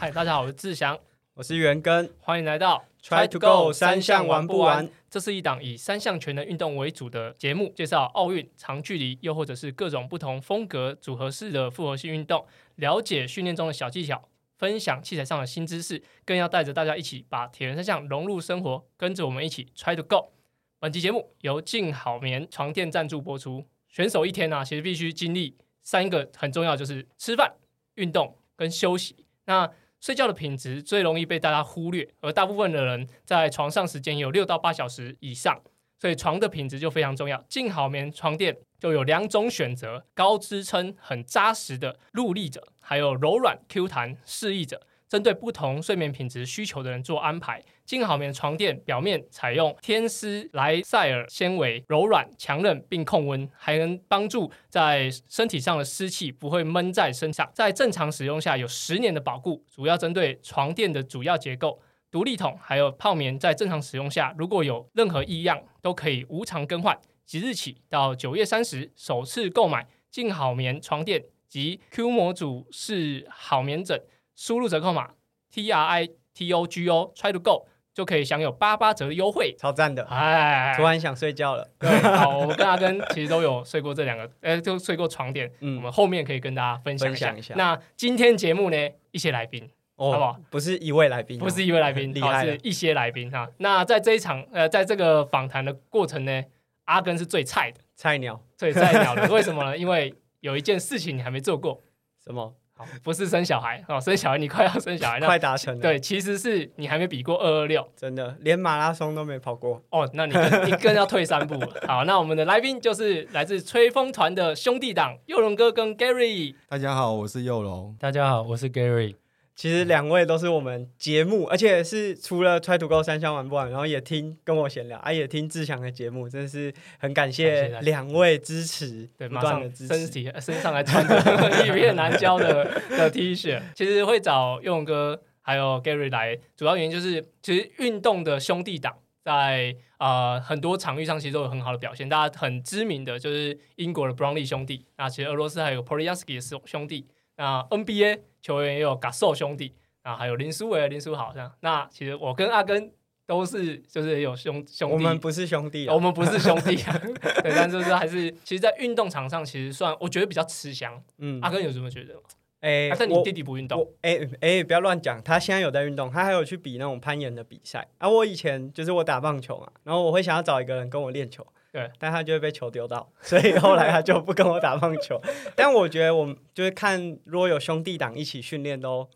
嗨，大家好，我是志祥，我是元根欢迎来到 Try to go 三项玩不完？这是一档以三项全能运动为主的节目，介绍奥运、长距离，又或者是各种不同风格组合式的复合性运动，了解训练中的小技巧，分享器材上的新知识，更要带着大家一起把铁人三项融入生活，跟着我们一起 Try to go。本期节目由静好眠床垫赞助播出。选手一天呢、其实必须经历三个很重要，就是吃饭、运动跟休息。那睡觉的品质最容易被大家忽略，而大部分的人在床上时间有六到八小时以上，所以床的品质就非常重要。进好眠床垫就有两种选择：高支撑、很扎实的入立者，还有柔软 Q 弹适意者。针对不同睡眠品质需求的人做安排。静好眠床垫表面采用天丝莱塞尔纤维，柔软强韧并控温，还能帮助在身体上的湿气不会闷在身上。在正常使用下有十年的保固，主要针对床垫的主要结构。独立筒还有泡棉在正常使用下，如果有任何异样，都可以无偿更换。即日起到九月三十，首次购买静好眠床垫及 Q 模组是好眠枕，输入折扣码 T R I T O G O Try to Go 就可以享有八八折的优惠。超赞的，哎，突然想睡觉了。对，好，我跟阿根其实都有睡过这两个，呃，就睡过床垫。我嗯，们后面可以跟大家分享一下。一下那今天节目呢，一些来宾，好不好哦，不是一位来宾哦，不是一位来宾，好厉害了是一些来宾哈。那在这一场，呃，在这个访谈的过程呢，阿根是最菜的，菜鸟最菜鸟的。为什么呢？因为有一件事情你还没做过，什么好，不是生小孩哦，生小孩你快要生小孩，那快达成了，，对，其实是你还没比过二二六真的连马拉松都没跑过。哦，那你更你更要退三步了。好，那我们的来宾就是来自吹风团的兄弟党佑龙哥跟 Gary。大家好，我是佑龙。大家好，我是 Gary。其实两位都是我们节目，而且是除了 Try to Go 三项玩不完，然后也听跟我闲聊，啊，也听志强的节目，真的是很感感谢两位支持，对，不马上断的支持。身体身上还穿着一片难教的 的 T 恤。其实会找佑勇哥还有 Gary 来，主要原因就是其实运动的兄弟党在呃很多场域上其实都有很好的表现。大家很知名的就是英国的 Brownlee 兄弟，那其实俄罗斯还有 p o l y a n s k y 的兄兄弟，那 NBA 球员也有 Gasol 兄弟，啊还有林书伟、林书豪这样。那其实我跟阿根都是就是有兄兄弟，我们不是兄弟啊，我们不是兄弟啊，对，但就是还是，其实，在运动场上，其实算我觉得比较吃香。嗯阿，根有什么觉得吗？哎啊，但你弟弟不运动，我哎哎，不要乱讲，他现在有在运动，他还有去比那种攀岩的比赛。啊，我以前就是我打棒球嘛，然后我会想要找一个人跟我练球，对，但他就会被球丢到，所以后来他就不跟我打棒球。但我觉得我们就是看，如果有兄弟党一起训练，都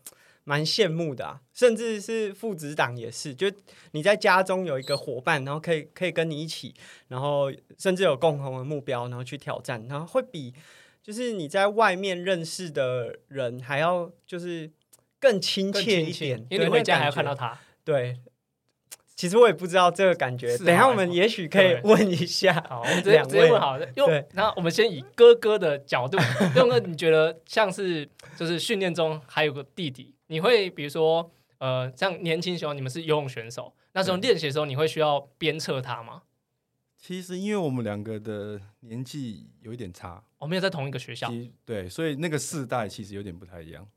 蛮羡慕的啊，甚至是父子党也是，就你在家中有一个伙伴，然后可以可以跟你一起，然后甚至有共同的目标，然后去挑战，然后会比就是你在外面认识的人还要就是更亲切一点，因为你回家还要看到。他。对，其实我也不知道这个感觉，等一下哦我们也许可以问一下。好，我们直接两位直接问好了。因为对那我们先以哥哥的角度，用哥，你觉得像是就是训练中还有个弟弟，你会比如说呃，像年轻时候你们是游泳选手，那时候练习的时候，你会需要鞭策他吗？其实因为我们两个的年纪有一点差，我们有在同一个学校，对，所以那个世代其实有点不太一样。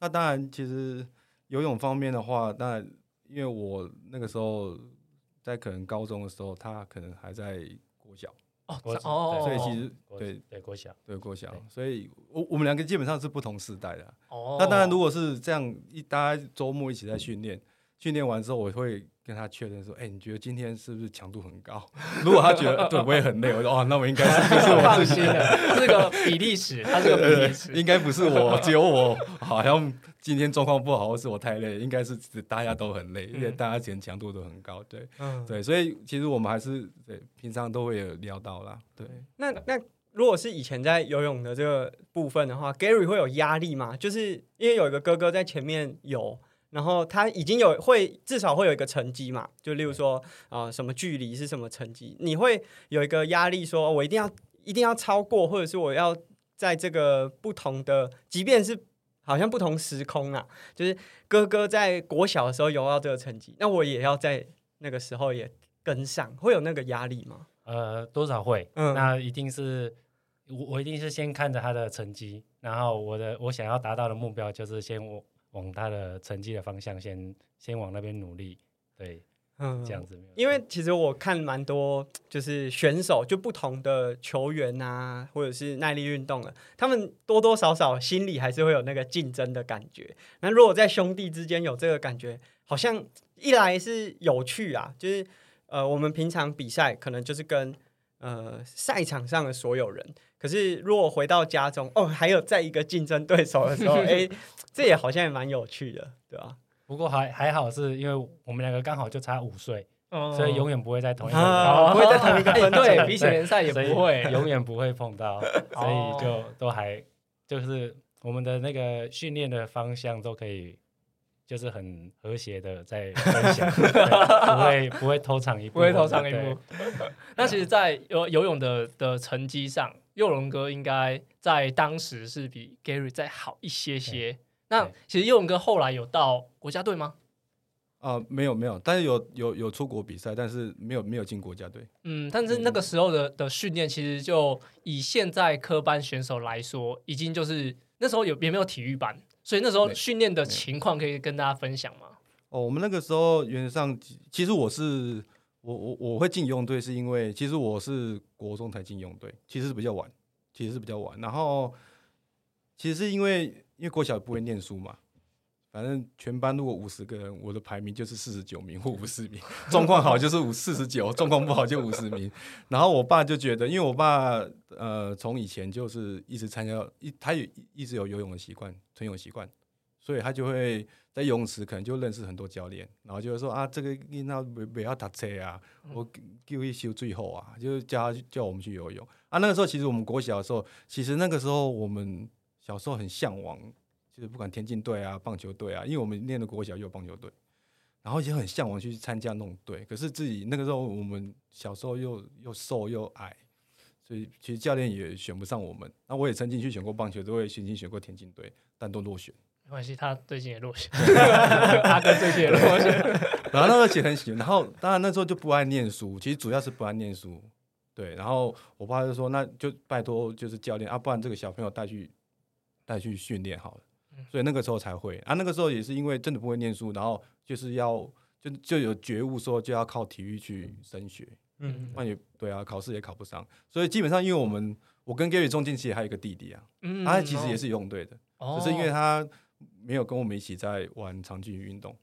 那当然，其实游泳方面的话，当然因为我那个时候在可能高中的时候，他可能还在国小，哦国哦，所以其实对对国小，对国小，所以我我们两个基本上是不同世代的啊。哦，那当然，如果是这样一大家周末一起在训练，训练完之后，我会跟他确认说：“哎、你觉得今天是不是强度很高？” 如果他觉得对我也很累，我说：“哦，那我应该是不是我放自己心了，这是个比例尺，它是个比例尺。应该不是我，只有我好像今天状况不好，或是我太累，应该是大家都很累，因为嗯大家今天强度都很高。对嗯，对，所以其实我们还是对平常都会有聊到啦。对，那那如果是以前在游泳的这个部分的话，Gary 会有压力吗？就是因为有一个哥哥在前面游，然后他已经有会至少会有一个成绩嘛，就例如说啊、呃什么距离是什么成绩，你会有一个压力说，哦我一定要一定要超过，或者是我要在这个不同的，即便是好像不同时空啊，就是哥哥在国小的时候游到这个成绩，那我也要在那个时候也跟上，会有那个压力吗？呃，多少会，嗯那一定是我我一定是先看着他的成绩，然后我的我想要达到的目标就是先我往他的成绩的方向先先往那边努力，对，嗯这样子。因为其实我看蛮多，就是选手就不同的球员啊，或者是耐力运动的，他们多多少少心里还是会有那个竞争的感觉。那如果在兄弟之间有这个感觉，好像一来是有趣啊，就是呃，我们平常比赛可能就是跟呃赛场上的所有人，可是如果回到家中，哦，还有在一个竞争对手的时候，哎，这也好像也蛮有趣的，对吧、不过还还好，是因为我们两个刚好就差五岁，嗯所以永远不会在同一个啊不会在同一个对，比起联赛也不会。永远不会碰到，所哦以就都还就是我们的那个训练的方向都可以，就是很和谐的在分享，不会不会偷藏一步，不会偷藏一对步。那其实，在游游泳的的成绩上，佑龙哥应该在当时是比 Gary 再好一些些。那其实佑龙哥后来有到国家队吗？啊、没有没有，但是有有有出国比赛，但是没有没有进国家队。嗯，但是那个时候的的训练，其实就以现在科班选手来说，已经就是那时候有也没有体育班，所以那时候训练的情况可以跟大家分享吗？哦，我们那个时候原则上，其实我是我我我会进游泳队，是因为其实我是国中才进游泳队，其实是比较晚，其实是比较晚。然后其实是因为因为国小不会念书嘛，反正全班如果五十个人，我的排名就是四十九名或五十名，状况好就是五四十九，状况不好就五十名。然后我爸就觉得，因为我爸呃从以前就是一直参加一，他也一直有游泳的习惯，纯泳习惯，所以他就会在游泳池可能就认识很多教练，然后就会说啊，这个那不不要打车啊，我就会修最后啊，就是叫他叫我们去游泳啊。那个时候其实我们国小的时候，其实那个时候我们小时候很向往，就是不管田径队啊、棒球队啊，因为我们念的国小也有棒球队，然后也很向往去参加那种队。可是自己那个时候我们小时候又又瘦又矮，所以其实教练也选不上我们。那我也曾经去选过棒球队，我也曾经选过田径队，但都落选。没关系，他最近也落选，他跟最近也落选。然后那时候其实很喜欢，然后当然那时候就不爱念书，其实主要是不爱念书。对，然后我爸就说，那就拜托就是教练啊，不然这个小朋友带去带去训练好了。所以那个时候才会啊，那个时候也是因为真的不会念书，然后就是要就就有觉悟说就要靠体育去升学，嗯那也对啊，考试也考不上，所以基本上因为我们我跟 Gary 中间其实还有一个弟弟啊，嗯他其实也是游泳队的，哦，只是因为他没有跟我们一起在玩长距离运动。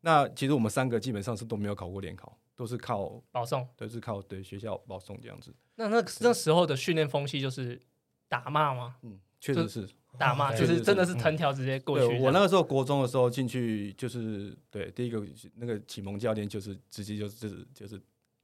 那其实我们三个基本上是都没有考过联考，都是靠保送。都是靠对学校保送这样子。那那那时候的训练风气就是打骂吗？嗯，确实是打骂，就是真的是藤条直接过去。我那个时候国中的时候进去，就是对第一个那个启蒙教练，就是直接就是就是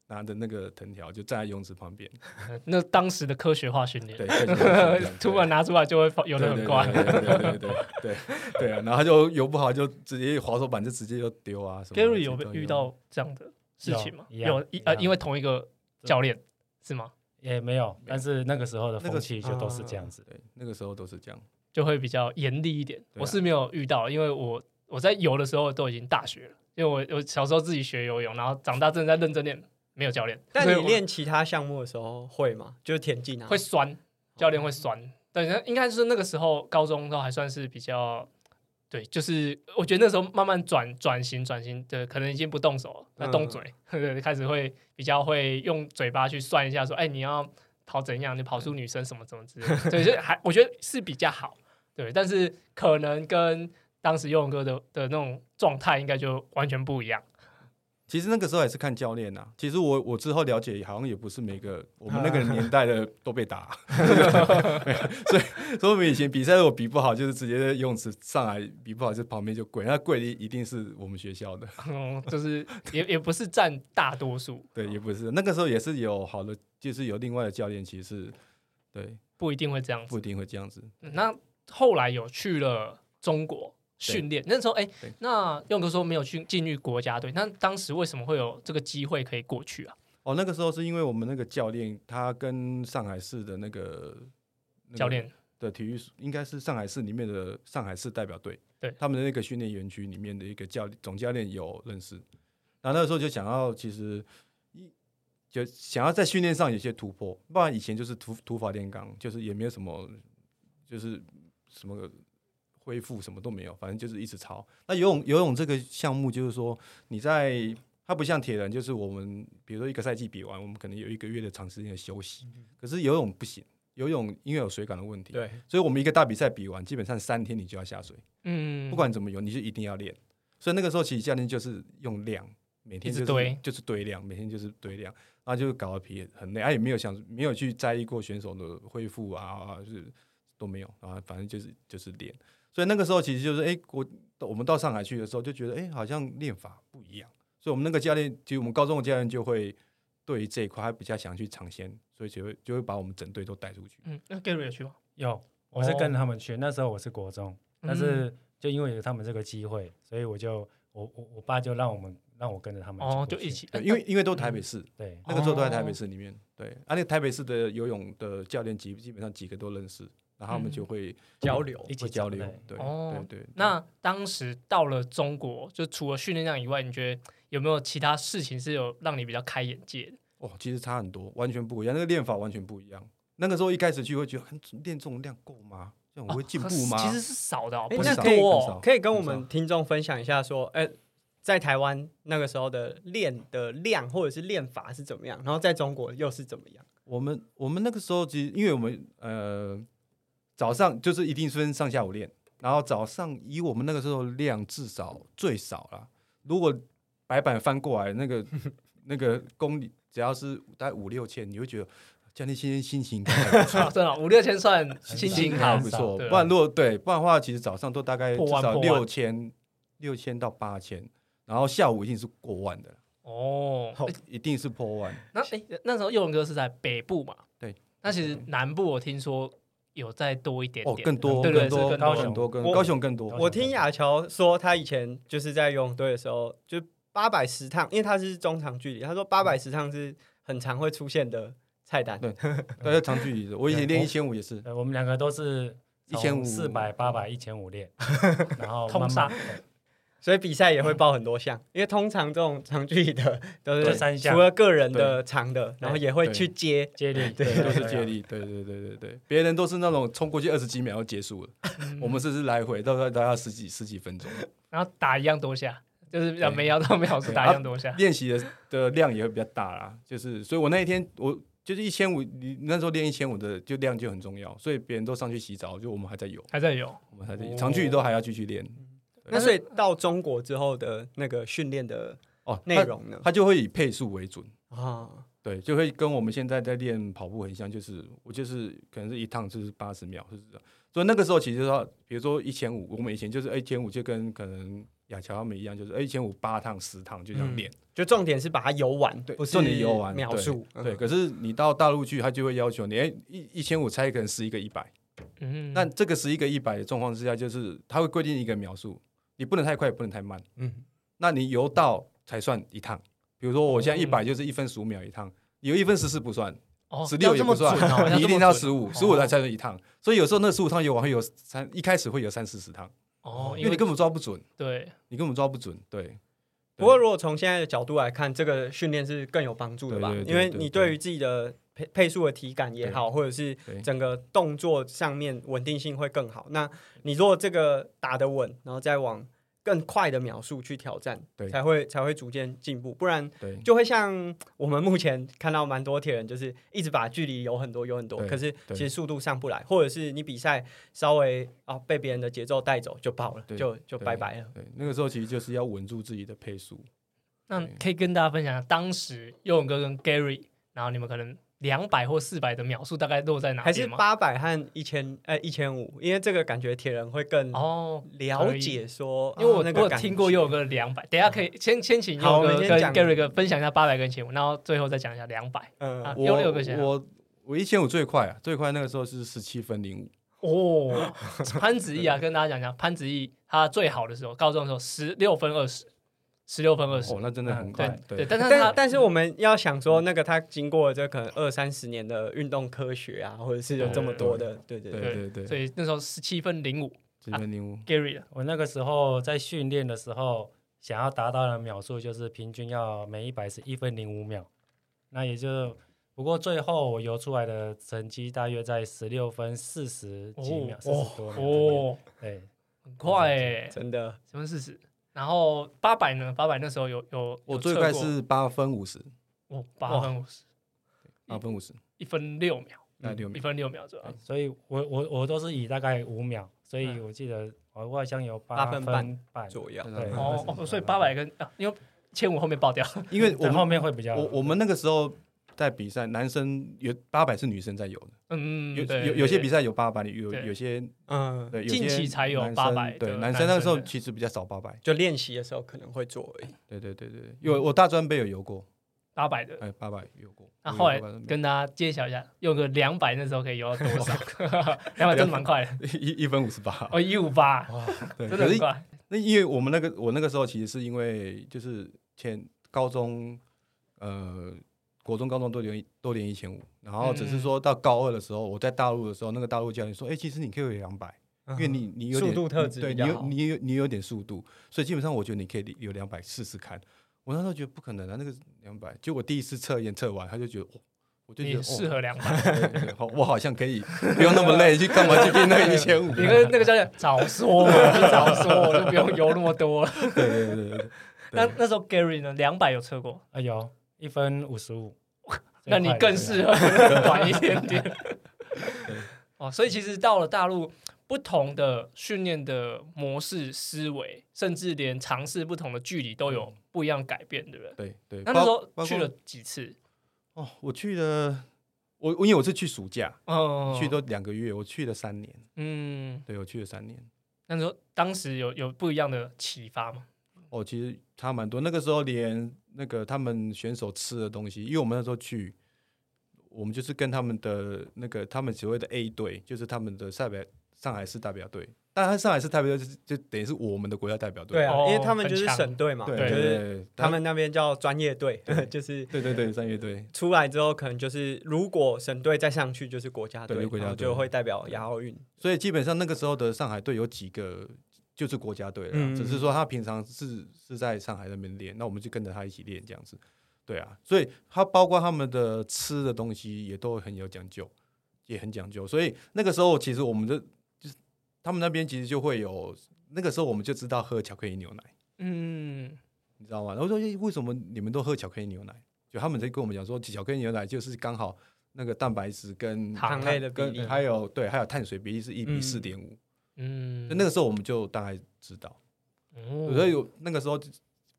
拿着那个藤条就站在泳池旁边。那当时的科学化训练，对，突然拿出来就会有的很快，对对对对啊，然后就游不好就直接滑手板就直接就丢啊。Gary 有遇到这样的事情吗？有一呃，因为同一个教练是吗？也没有，但是那个时候的那个风气就都是这样子。对，那个时候都是这样。就会比较严厉一点。我是没有遇到，因为我我在游的时候都已经大学了，因为我我小时候自己学游泳，然后长大真的在认真练，没有教练。但你练其他项目的时候会吗？就是田径啊，会酸，教练会酸。对，那应该是那个时候高中都还算是比较。对，就是我觉得那时候慢慢转转型转型对，可能已经不动手了，那动嘴，对，开始会比较会用嘴巴去算一下，说，哎，你要跑怎样，你跑出女生什么什么之类的，对，就还我觉得是比较好，对，但是可能跟当时游泳哥的的那种状态应该就完全不一样。其实那个时候也是看教练呐、其实我我之后了解，好像也不是每个我们那个年代的都被打，所以所以我们以前比赛如果比不好，就是直接在游泳池上来比不好，就旁边就跪，那跪的一定是我们学校的，嗯，就是 也也不是占大多数，对，也不是。那个时候也是有好的，就是有另外的教练，其实是对。不一定会这样子。不一。定会这样子。嗯那后来有去了中国训练，那时候哎对，那用哥说没有去进入国家队，那当时为什么会有这个机会可以过去啊？哦，那个时候是因为我们那个教练他跟上海市的那个、那个教练。的体育应该是上海市里面的上海市代表队，对。他们的那个训练园区里面的一个教总教练有认识，然后那个时候就想要其实一就想要在训练上有些突破，不然以前就是土土法炼钢，就是也没有什么就是什么恢复什么都没有，反正就是一直抄。那游泳游泳这个项目就是说你在它不像铁人，就是我们比如说一个赛季比完，我们可能有一个月的长时间的休息，可是游泳不行。游泳因为有水感的问题，对，所以我们一个大比赛比完，基本上三天你就要下水，嗯，不管怎么游，你就一定要练。所以那个时候其实教练就是用量，每天就是堆就是堆量，每天就是堆量，然后就搞得皮很累，他也没有想没有去在意过选手的恢复啊，就是都没有啊，反正就是就是练。所以那个时候其实就是哎，我我们到上海去的时候就觉得哎，好像练法不一样。所以我们那个教练，其实我们高中的教练就会对于这一块他比较想去尝鲜，所以就会就会把我们整队都带出去。嗯，那 Gary 有去吗？有，我是哦跟他们去，那时候我是国中，但是就因为有他们这个机会，所以我就我我我爸就让我们让我跟着他们哦，就一起，对因为因为都台北市，对那个时候都在台北哦市里面。对，啊，那个台北市的游泳的教练基基本上几个都认识，然后他们就会交流一起交流走。对，哦对对。对那当时到了中国，就除了训练量以外，你觉得有没有其他事情是有让你比较开眼界的？哦，其实差很多，完全不一样，那个练法完全不一样。那个时候一开始去会觉得，很练这种量够吗？这样我会进步吗？其实是少的不是多哦。可以跟我们听众分享一下，说，哎、在台湾那个时候的练的量或者是练法是怎么样，然后在中国又是怎么样？我们我们那个时候其实，因为我们呃早上就是一定是分上下午练，然后早上以我们那个时候量至少最少啦，如果白板翻过来那个 那个公里只要是大概五六千，你会觉得教练今天心情应该还不错。真的哦五六千算心情好还不，错，不然如果对，不然的话，其实早上都大概至少破万破万六千、六千到八千，然后下午一定是过万的，哦。诶一定是破万。那哎，那时候佑文哥是在北部嘛？对。那其实南部我听说有再多一点哦，点，更多、对对更多、是更多很多、更我高雄更多。我听亚乔说，他以前就是在游泳队的时候，就八百十趟，因为他是中长距离，他说八百十趟是很常会出现的菜单。对对，是长距离的，我以前练一千五也是，对，我们两个都是1500四百、八百、一千五练，然后通杀所以比赛也会报很多项，因为通常这种长距离的 都是三项除了个人的长的，然后也会去接。接力，对，都是接接。力，对对对对对，别人都是那种冲过去二十几秒就结束了，嗯我们这是来回，大概大概十几十几分钟，然后打一样多下，就是对没摇到秒数对打一样多下。练习的的量也会比较大啦。就是，所以我那一天我就是一千五，你那时候练一千五的就量就很重要，所以别人都上去洗澡，就我们还在游，还在游，我们还在哦长距离都还要继续练。那所以到中国之后的那个训练的哦，内容呢？它就会以配速为准。啊，对，就会跟我们现在在练跑步很像，就是我就是可能是一趟就是八十秒，是这样。所以那个时候其实说，比如说一千五，我们以前就是一千五就跟可能亚乔他们一样，就是一千五八趟十趟就这样嗯练。就重点是把它游完，对，不是重点游完描述。对，嗯可是你到大陆去，他就会要求你，哎，一一千五才可能十一个一百。嗯，那这个十一个一百的状况之下，就是他会规定一个秒数，你不能太快，也不能太慢。嗯，那你游到才算一趟。比如说我现在一嗯百就是一分十五秒一趟，游一分十四不算，哦十六也不算，你一定要十五，十五才才算一趟。所以有时候那十五趟游完会有三，一开始会有三四十趟，哦，因为你根本抓不准，对你根本抓不准。对，不过如果从现在的角度来看，这个训练是更有帮助的吧？因为你对于自己的配配速的体感也好，或者是整个动作上面稳定性会更好。那你如果这个打得稳，然后再往更快的秒数去挑战，对才会才会逐渐进步，不然对，就会像我们目前看到蛮多铁人，就是一直把距离有很多有很多，可是其实速度上不来，或者是你比赛稍微啊被别人的节奏带走就爆了，就就拜拜了。对，那个时候其实就是要稳住自己的配速。那可以跟大家分享一下，当时游泳哥跟 Gary，然后你们可能两百或四百的秒数大概落在哪还是？八百和一千，呃，一千五，因为这个感觉铁人会更哦，了解说，因为我哦那个感我有听过觉佑勇哥的两百，等下可以先先请佑哥跟我们先讲 Gary 哥分享一下八百跟一千五，然后最后再讲一下两百。嗯啊我有六个先啊我我一千五最快啊，最快那个时候是十七分零五。哦，潘子毅啊，跟大家讲一下，潘子毅他最好的时候，高中的时候十六分二十，十六分二十哦，，那真的很很快对。对对，但是但但是我们要想说，那个他经过了这可能二三十年的运动科学啊，或者是有这么多的，对对对，对对对，所以那时候十七分零五十七分零五。，Gary 啊我那个时候在训练的时候，想要达到的秒数就是平均要每一百是一分零五秒，那也就不过最后我游出来的成绩大约在十六分四十几秒，四十、多秒这边。哦，对，很快哎，真的什么事实？然后八百呢？八百那时候有有我最快是八分五十，哦八分五十，八分五十，一分六秒，一。分六秒左右。所以我我我都是以大概五秒，所以我记得我好像有八分分半半左右。对哦哦，所以八百跟啊，因为千五后面爆掉，因为我们我后面会比较我我们那个时候在比赛，男生有八百是女生在游的，嗯，有有有些比赛赛有八百，有有些嗯，对，有近些期才有八百对，男生那个时候其实比较少八百。就练习的时候可能会做而已。对对对对，有我大专杯有游过，八百的。哎，八百游过。那后来我有800跟大家揭晓一下，用个两百那时候可以游到多少？两百真的蛮快的，一一分五十八，哦，一五八，对，可是真的很快。那因为我们那个我那个时候其实是因为就是前高中呃国中高中都连都连一千五，然后只是嗯说到高二的时候，我在大陆的时候，那个大陆教练说，哎、其实你可以有两百，因为你你有点速度特质对你有你有你有点速度，所以基本上我觉得你可以有两百试试看。我那时候觉得不可能啊，那个两百，就我第一次测验测完，他就觉得，哦、我就觉你得哦适合两百，我好像可以不用那么累，去干嘛去练那个一千五？你跟那个教练早说嘛，早说，我就不用游那么多了。对对对对对，那那时候 Gary 呢，两百有测过，啊有一分五十五，那你更适合短一点点。哦，所以其实到了大陆，不同的训练的模式、思维，甚至连尝试不同的距离都有不一样改变，对不对？对对。那那时候去了几次？哦，我去了，我我因为我是去暑假，嗯，去都两个月，我去了三年，嗯，对我去了三年。那时候当时有有不一样的启发吗？哦，其实差蛮多。那个时候连那个他们选手吃的东西，因为我们那时候去，我们就是跟他们的那个他们所谓的 A 队，就是他们的代表上海市代表队。当然，上海市代表队就是就等于是我们的国家代表队。对啊，哦因为他们就是省队嘛，对就是他们那边叫专业队，就是对对对，专业队。出来之后可能就是如果省队再上去就是国家队，对国家队然后就会代表亚奥运。所以基本上那个时候的上海队有几个就是国家队了，嗯只是说他平常是是在上海那边练，那我们就跟着他一起练这样子。对啊，所以他包括他们的吃的东西也都很有讲究，也很讲究。所以那个时候其实我们的就是他们那边其实就会有那个时候我们就知道喝巧克力牛奶，嗯，你知道吗？然后说为什么你们都喝巧克力牛奶？就他们在跟我们讲说，巧克力牛奶就是刚好那个蛋白质跟糖类的比例跟还有对还有碳水比例是一比嗯四点五。嗯，那个时候我们就大概知道，嗯所以有那个时候，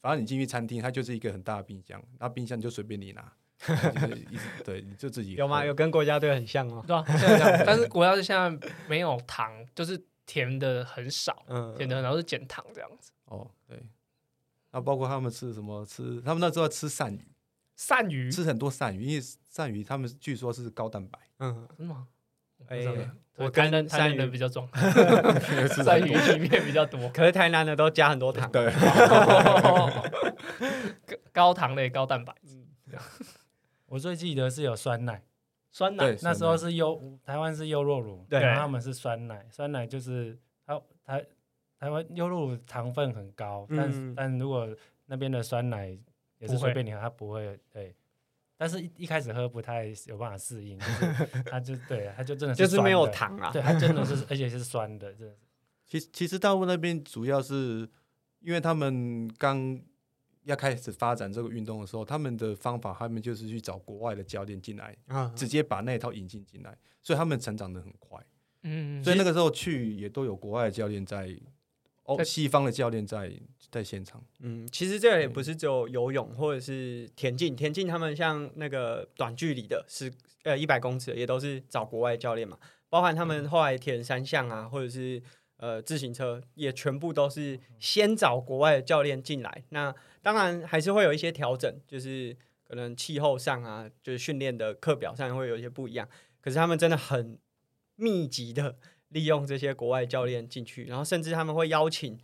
反正你进去餐厅，它就是一个很大的冰箱，那冰箱就随便你拿，对，你就自己有吗？有跟国家队很像吗？对啊，现在这样，但是国家队现在没有糖，就是甜的很少，嗯，甜的然后是减糖这样子。哦，对。那包括他们吃什么？吃他们那时候吃鳝鱼，鳝鱼吃很多鳝鱼，因为鳝鱼他们据说是高蛋白，嗯，真的吗？哎我我台南跟台南人比较重，在鱼里面比较多，可是台南的都加很多糖。对，高糖类、高蛋白。质，我最记得是有酸奶，酸奶？那时候是优台湾是优酪乳，对。然后他们是酸奶，酸奶就是它台台湾优酪乳糖分很高，但嗯。但如果那边的酸奶也是随便你喝，它不会对。但是一一开始喝不太有办法适应，就是 它就对，它就真的就是没有，糖啊。对，它真的是，而且是酸的，真的是。其实其实大陆那边主要是因为他们刚要开始发展这个运动的时候，他们的方法，他们就是去找国外的教练进来，啊，直接把那一套引进进来，所以他们成长的很快。嗯，所以那个时候去也都有国外的教练在，哦，西方的教练在在现场。嗯，其实这个也不是只有游泳或者是田径，田径他们像那个短距离的是呃一百公尺也都是找国外教练嘛，包含他们后来田三项啊，或者是呃自行车，也全部都是先找国外的教练进来。那当然还是会有一些调整，就是可能气候上啊，就是训练的课表上会有一些不一样。可是他们真的很密集的利用这些国外教练进去，然后甚至他们会邀请，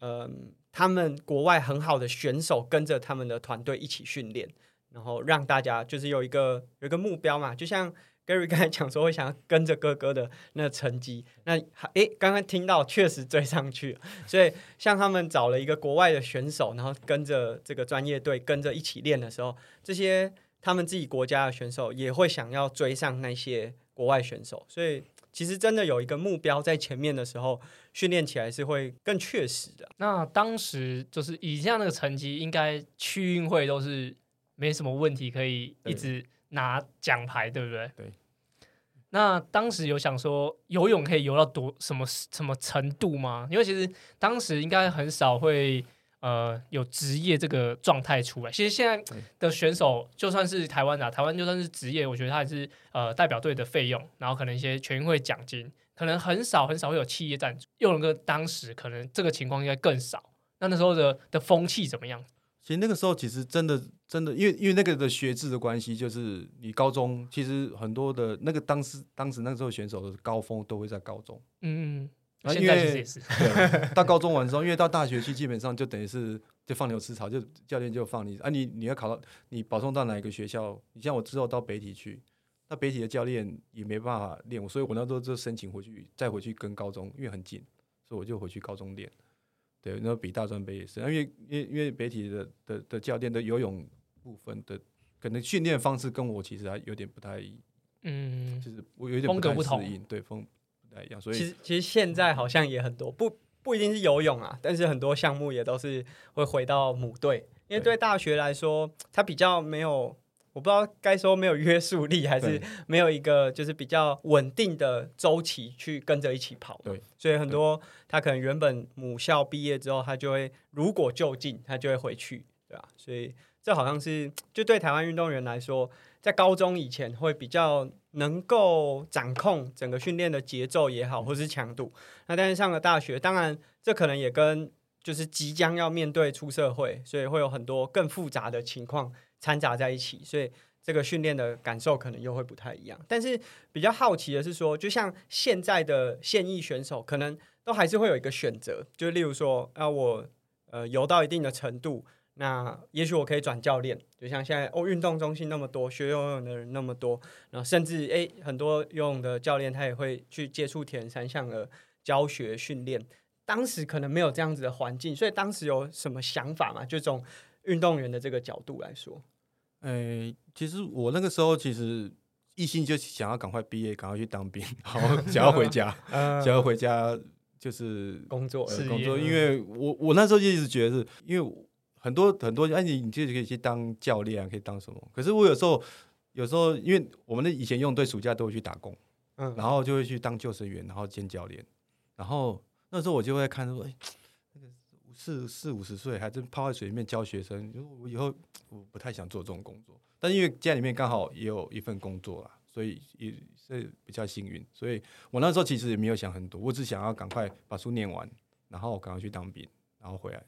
嗯、他们国外很好的选手跟着他们的团队一起训练，然后让大家就是有一个有一个目标嘛，就像 Gary 刚才讲说会想要跟着哥哥的那个成绩，那诶，刚刚听到确实追上去，所以像他们找了一个国外的选手，然后跟着这个专业队跟着一起练的时候，这些他们自己国家的选手也会想要追上那些国外选手，所以其实真的有一个目标在前面的时候，训练起来是会更确实的。那当时就是以这样那个成绩，应该区运会都是没什么问题，可以一直拿奖牌，对不对？对。那当时有想说游泳可以游到多什么什么程度吗？因为其实当时应该很少会呃有职业这个状态出来。其实现在的选手就算是台湾啊，台湾就算是职业，我觉得他还是呃代表队的费用，然后可能一些全运会奖金，可能很少很少会有企业赞助。佑龙哥当时可能这个情况应该更少。那那时候的的风气怎么样？其实那个时候其实真的。真的，因为因为那个的学制的关系，就是你高中其实很多的那个当时当时那个时候选手的高峰都会在高中，嗯，啊，因为到高中完之后，因为到大学去基本上就等于是就放牛吃草，就教练就放你啊，你你要考到你保送到哪一个学校？你像我之后到北体去，那北体的教练也没办法练我，所以我那时候就申请回去再回去跟高中，因为很近，所以我就回去高中练。对，那比大专杯也是，因为因为因为北体的的的教练的游泳。部分的可能训练方式跟我其实还有点不太，嗯，就是我有点风格不同，对风不太一样。所以其实其实现在好像也很多，不不一定是游泳啊，但是很多项目也都是会回到母队，因为对大学来说，它比较没有，我不知道该说没有约束力，还是没有一个就是比较稳定的周期去跟着一起跑。对，所以很多他可能原本母校毕业之后，他就会如果就近，他就会回去，对吧？所以。这好像是就对台湾运动员来说，在高中以前会比较能够掌控整个训练的节奏也好，或是强度。那但是上了大学，当然这可能也跟就是即将要面对出社会，所以会有很多更复杂的情况掺杂在一起，所以这个训练的感受可能又会不太一样。但是比较好奇的是说，就像现在的现役选手，可能都还是会有一个选择，就例如说啊，我呃游到一定的程度。那也许我可以转教练，就像现在哦，运动中心那么多，学游泳的人那么多，然后甚至诶很多游泳的教练他也会去接触田三项的教学训练。当时可能没有这样子的环境，所以当时有什么想法嘛？就从运动员的这个角度来说，诶，其实我那个时候其实一心就想要赶快毕业，赶快去当兵，然后想要回家，想要回家就是工作工作，因为我我那时候就一直觉得是因为。很多很多，哎，你你就可以去当教练啊，可以当什么？可是我有时候，有时候，因为我们的以前用队暑假都会去打工，嗯，然后就会去当救生员，然后兼教练。然后那时候我就会看说，哎，那个四四五十岁还真泡在水里面教学生，我以后我不太想做这种工作。但因为家里面刚好也有一份工作啦，所以也是比较幸运。所以我那时候其实也没有想很多，我只想要赶快把书念完，然后赶快去当兵，然后回来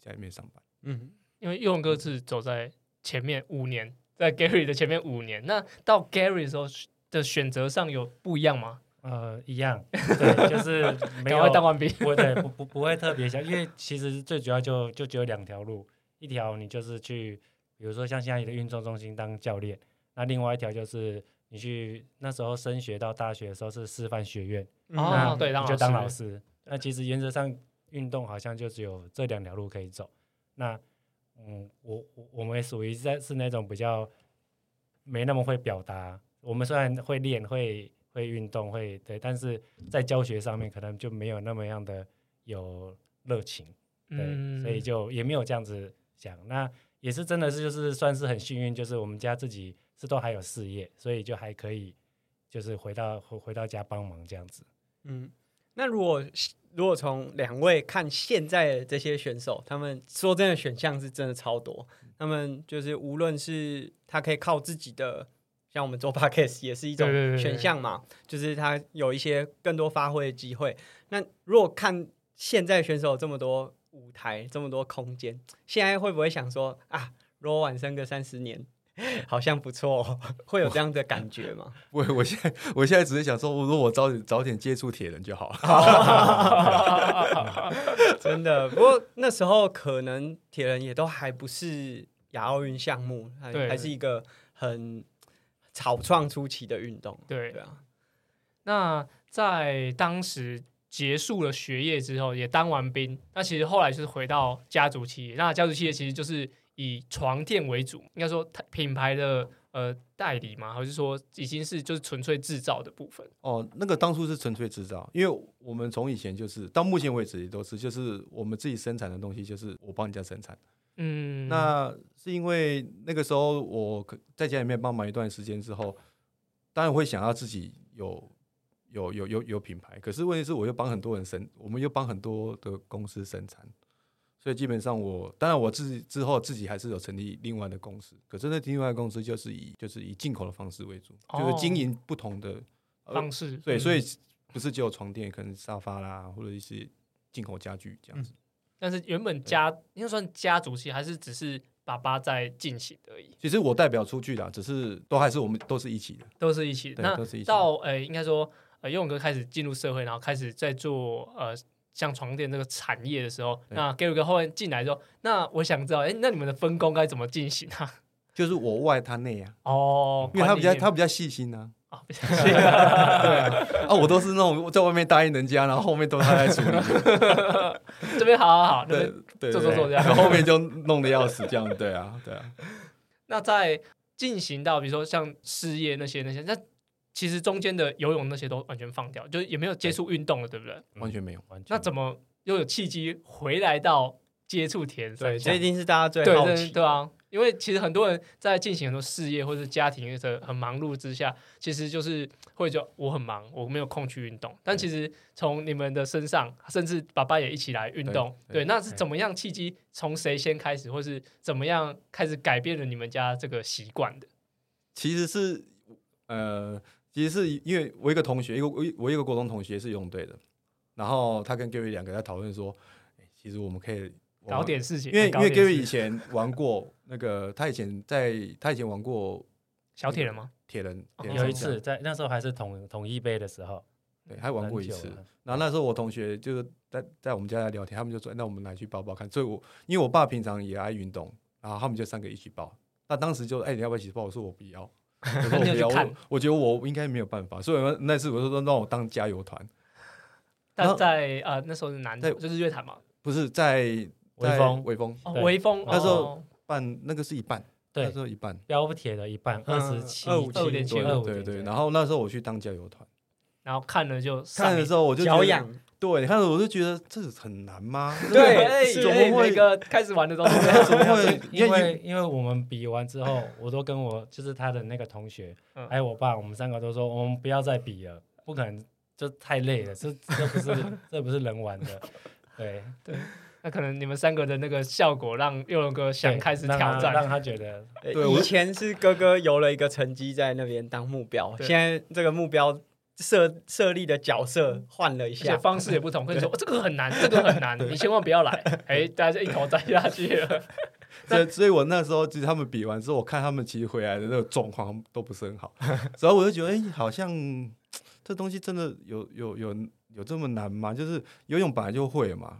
家里面上班。嗯，因为佑龙哥是走在前面五年，在 Gary 的前面五年，那到 Gary 的时候的选择上有不一样吗？呃，一样，对，就是没有当完兵，不对，不不不会特别想，因为其实最主要就就只有两条路，一条你就是去，比如说像现在的运动中心当教练，那另外一条就是你去那时候升学到大学的时候是师范学院，哦，对，就当老师。那其实原则上运动好像就只有这两条路可以走。那，嗯，我我我们属于在是那种比较没那么会表达。我们虽然会练，会会运动，会对，但是在教学上面可能就没有那么样的有热情，对，所以就也没有这样子想。那也是真的是就是算是很幸运，就是我们家自己是都还有事业，所以就还可以就是回到回回到家帮忙这样子。嗯，那如果。如果从两位看现在的这些选手，他们说真的选项是真的超多。他们就是无论是他可以靠自己的，像我们做 podcast 也是一种选项嘛，就是他有一些更多发挥的机会。那如果看现在选手这么多舞台，这么多空间，现在会不会想说啊，如果晚生个三十年？好像不错，会有这样的感觉吗？我我现在我现在只是想说，如果我早点早点接触铁人就好了。真的，不过那时候可能铁人也都还不是亚奥运项目，还还是一个很草创初期的运动。对对啊。那在当时结束了学业之后，也当完兵，那其实后来就是回到家族企业。那家族企业其实就是。以床垫为主，应该说品牌的呃代理吗？还是说已经是就是纯粹制造的部分？哦，那个当初是纯粹制造，因为我们从以前就是到目前为止也都是，就是我们自己生产的东西，就是我帮人家生产。嗯，那是因为那个时候我可在家里面帮忙一段时间之后，当然会想要自己有有有有有品牌，可是问题是我又帮很多人生，我们又帮很多的公司生产，所以基本上我当然我自己之后自己还是有成立另外的公司，可是那另外的公司就是以就是以进口的方式为主，就是经营不同的、呃方式对，嗯所以不是只有床垫，可能沙发啦，或者一些进口家具这样子。但是原本家应该算家族系，还是只是爸爸在进行而已，其实我代表出去啦，只是都还是我们都是一起的。都是一起的。那对都是一到呃，应该说呃，游泳哥开始进入社会，然后开始在做呃。像床垫这个产业的时候，那 Gary 哥后面进来之后，那我想知道，哎、那你们的分工该怎么进行啊？就是我外他内啊，哦，因为他比较他比较细心啊。哦比较 对啊，啊，我都是那种在外面答应人家，然后后面都他在处理。这边好好好，那对边对，做做做这样然后后面就弄得要死，这样对啊，对啊。那在进行到比如说像事业那些那些，那其实中间的游泳那些都完全放掉，就是也没有接触运动了，对不对？完全没有。完全那怎么又有契机回来到接触田对，三项？这一定是大家最对对好奇。对啊，因为其实很多人在进行很多事业或者是家庭的很忙碌之下，其实就是会觉得我很忙，我没有空去运动。但其实从你们的身上，甚至爸爸也一起来运动，对对，那是怎么样契机？从谁先开始，或是怎么样开始改变了你们家这个习惯的？其实是呃，其实是因为我一个同学，一个我一我一个国中同学是游泳队的，然后他跟 Gary 两个在讨论说，哎其实我们可以搞点事情，因为因为 Gary 以前玩过那个，他以前在他以前玩过小铁人吗？铁人，有一次在那时候还是统统一杯的时候，对，他玩过一次然后那时候我同学就是在在我们家在聊天，他们就说：“那我们来去报报看。”所以我因为我爸平常也爱运动，然后他们就三个一起报。那当时就哎、你要不要一起报？我说我不要，我说我不要，你有去看我我觉得我应该没有办法。所以那那次我就说让我当加油团，但在呃那时候是男的就是乐坛嘛，不是在在微风微风哦，对微风那时候哦办那个是一半，对那时候一半，标铁的一半嗯二十七257对对二五对对。然后那时候我去当加油团，然后看了就看的时候我就脚痒，对，看着我就觉得这很难吗？对哎是哎怎么会每个开始玩的东西 怎么会？因为因为我们比完之后，我都跟我就是他的那个同学，嗯还有我爸，我们三个都说我们不要再比了，不可能，就太累了，这这不是这不是人玩的，对 对，那可能你们三个的那个效果，让佑龙哥想对开始挑战。他让他觉得对以前是哥哥有了一个成绩在那边当目标，对现在这个目标设设立的角色换了一而且下，方式也不同，跟你说、哦、这个很难，这个很难，你千万不要来。哎，大家就一头栽下去了。所以，所以我那时候其实他们比完之后，我看他们其实回来的那个状况都不是很好，然后我就觉得，哎、好像这东西真的有有有有这么难吗？就是游泳本来就会嘛，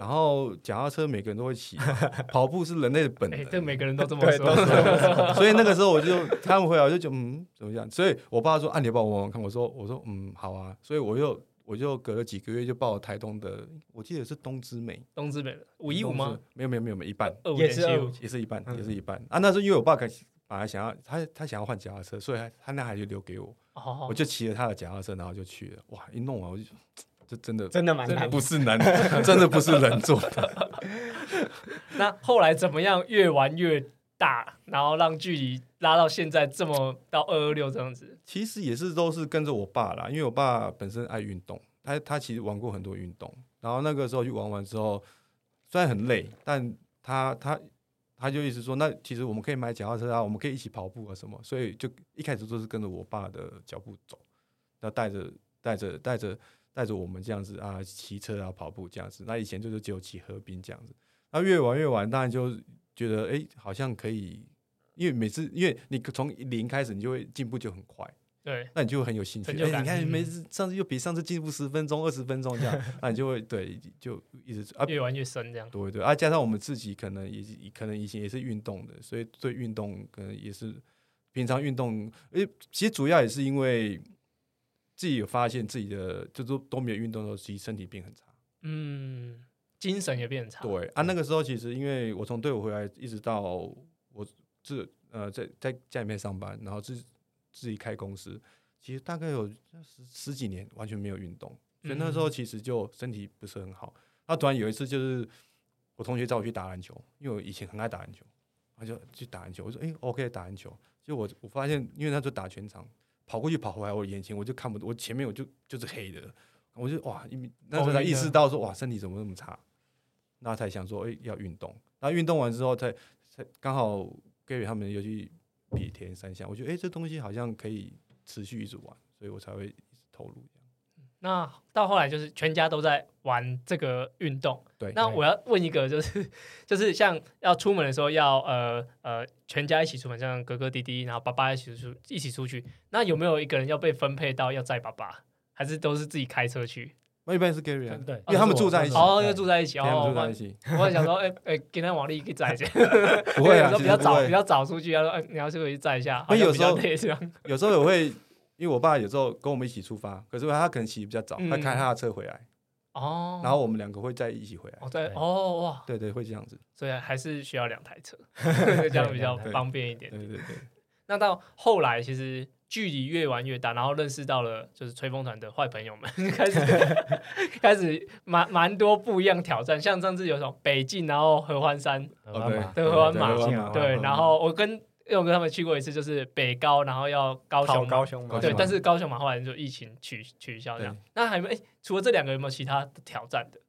然后脚踏车每个人都会骑，跑步是人类的本哎，能，这每个人都这么对说。所以那个时候我就他们回来我就觉得嗯怎么样？所以我爸说啊，你要帮我玩玩看，我说我说嗯好啊，所以我又我就隔了几个月就报了台东的，我记得是东之美东之美五一五吗？？没有没有没有没有一半。二五也是点七五。也是一半，嗯也是一半啊。那时候因为我爸可本来想要他他想要换脚踏车，所以他他那还就留给我，哦我就骑了他的脚踏车，然后就去了。哇，一弄完我就这真的真的蛮难。不是人，真的不是人做的。那后来怎么样？越玩越大，然后让距离拉到现在这么到二二六这样子。其实也是都是跟着我爸啦，因为我爸本身爱运动，他他其实玩过很多运动，然后那个时候去玩完之后，虽然很累，但他他他就一直说，那其实我们可以买脚踏车啊，我们可以一起跑步啊什么，所以就一开始都是跟着我爸的脚步走，然后带着带着带着带着我们这样子啊，骑车啊跑步这样子。那以前就是只有骑河滨这样子，那越玩越玩，当然就觉得哎、诶好像可以，因为每次因为你从零开始，你就会进步就很快。对，那你就很有兴趣。哎你看嗯每次上次又比上次进步十分钟、二十分钟这样，那你就会对，就一直啊，越玩越深这样。对对啊，加上我们自己可能也可能以前也是运动的，所以对运动可能也是平常运动，诶，其实主要也是因为自己有发现自己的就是都没有运动的时候，其实身体变很差。嗯，精神也变差。对啊，那个时候其实因为我从队伍回来，一直到我自呃在在家里面上班，然后自自己开公司，其实大概有十十几年完全没有运动，所以那时候其实就身体不是很好。那突然有一次就是我同学找我去打篮球，因为我以前很爱打篮球，他就去打篮球，我说哎、OK 打篮球，就我我发现因为那时候打全场，跑过去跑回来我眼前我就看不我前面我就就是黑的，我就哇，那时候才意识到说哇身体怎么那么差，那才想说哎、要运动，然后运动完之后才才刚好 Gary 他们又去比田三项，我觉得哎、这东西好像可以持续一直玩，所以我才会一直投入。那到后来就是全家都在玩这个运动。对，那我要问一个，就是 就是像要出门的时候要呃呃全家一起出门，像哥哥弟弟，然后爸爸一起出一起出去，那有没有一个人要被分配到要载爸爸，还是都是自己开车去？我一般是 Gary 啊，对，因为他们住在一起哦，对要住在一起哦。住在一起，我还想说，哎哎，今天王力可以载一下，不会 比较早比较早出去，要说哎你要去回去载一下，好像比较因为有时候累这样。有时候我会，因为我爸有时候跟我们一起出发，可是他可能起比较早，嗯。他开他的车回来，哦，然后我们两个会再一起回来。哦对对。哦哇，对对，会这样子。所以还是需要两台车，这样比较方便一点。对对对，那到后来，其实距离越玩越大，然后认识到了就是吹风团的坏朋友们，开始 开始蛮蛮多不一样挑战，像上次有种北进，然后合欢山，对。合欢马。对，嗯然后我跟勇哥他们去过一次，就是北高，然后要高雄高雄嘛对，但是高雄嘛后来就疫情取取消这样。那还有没有？哎，除了这两个有没有其他的挑战的？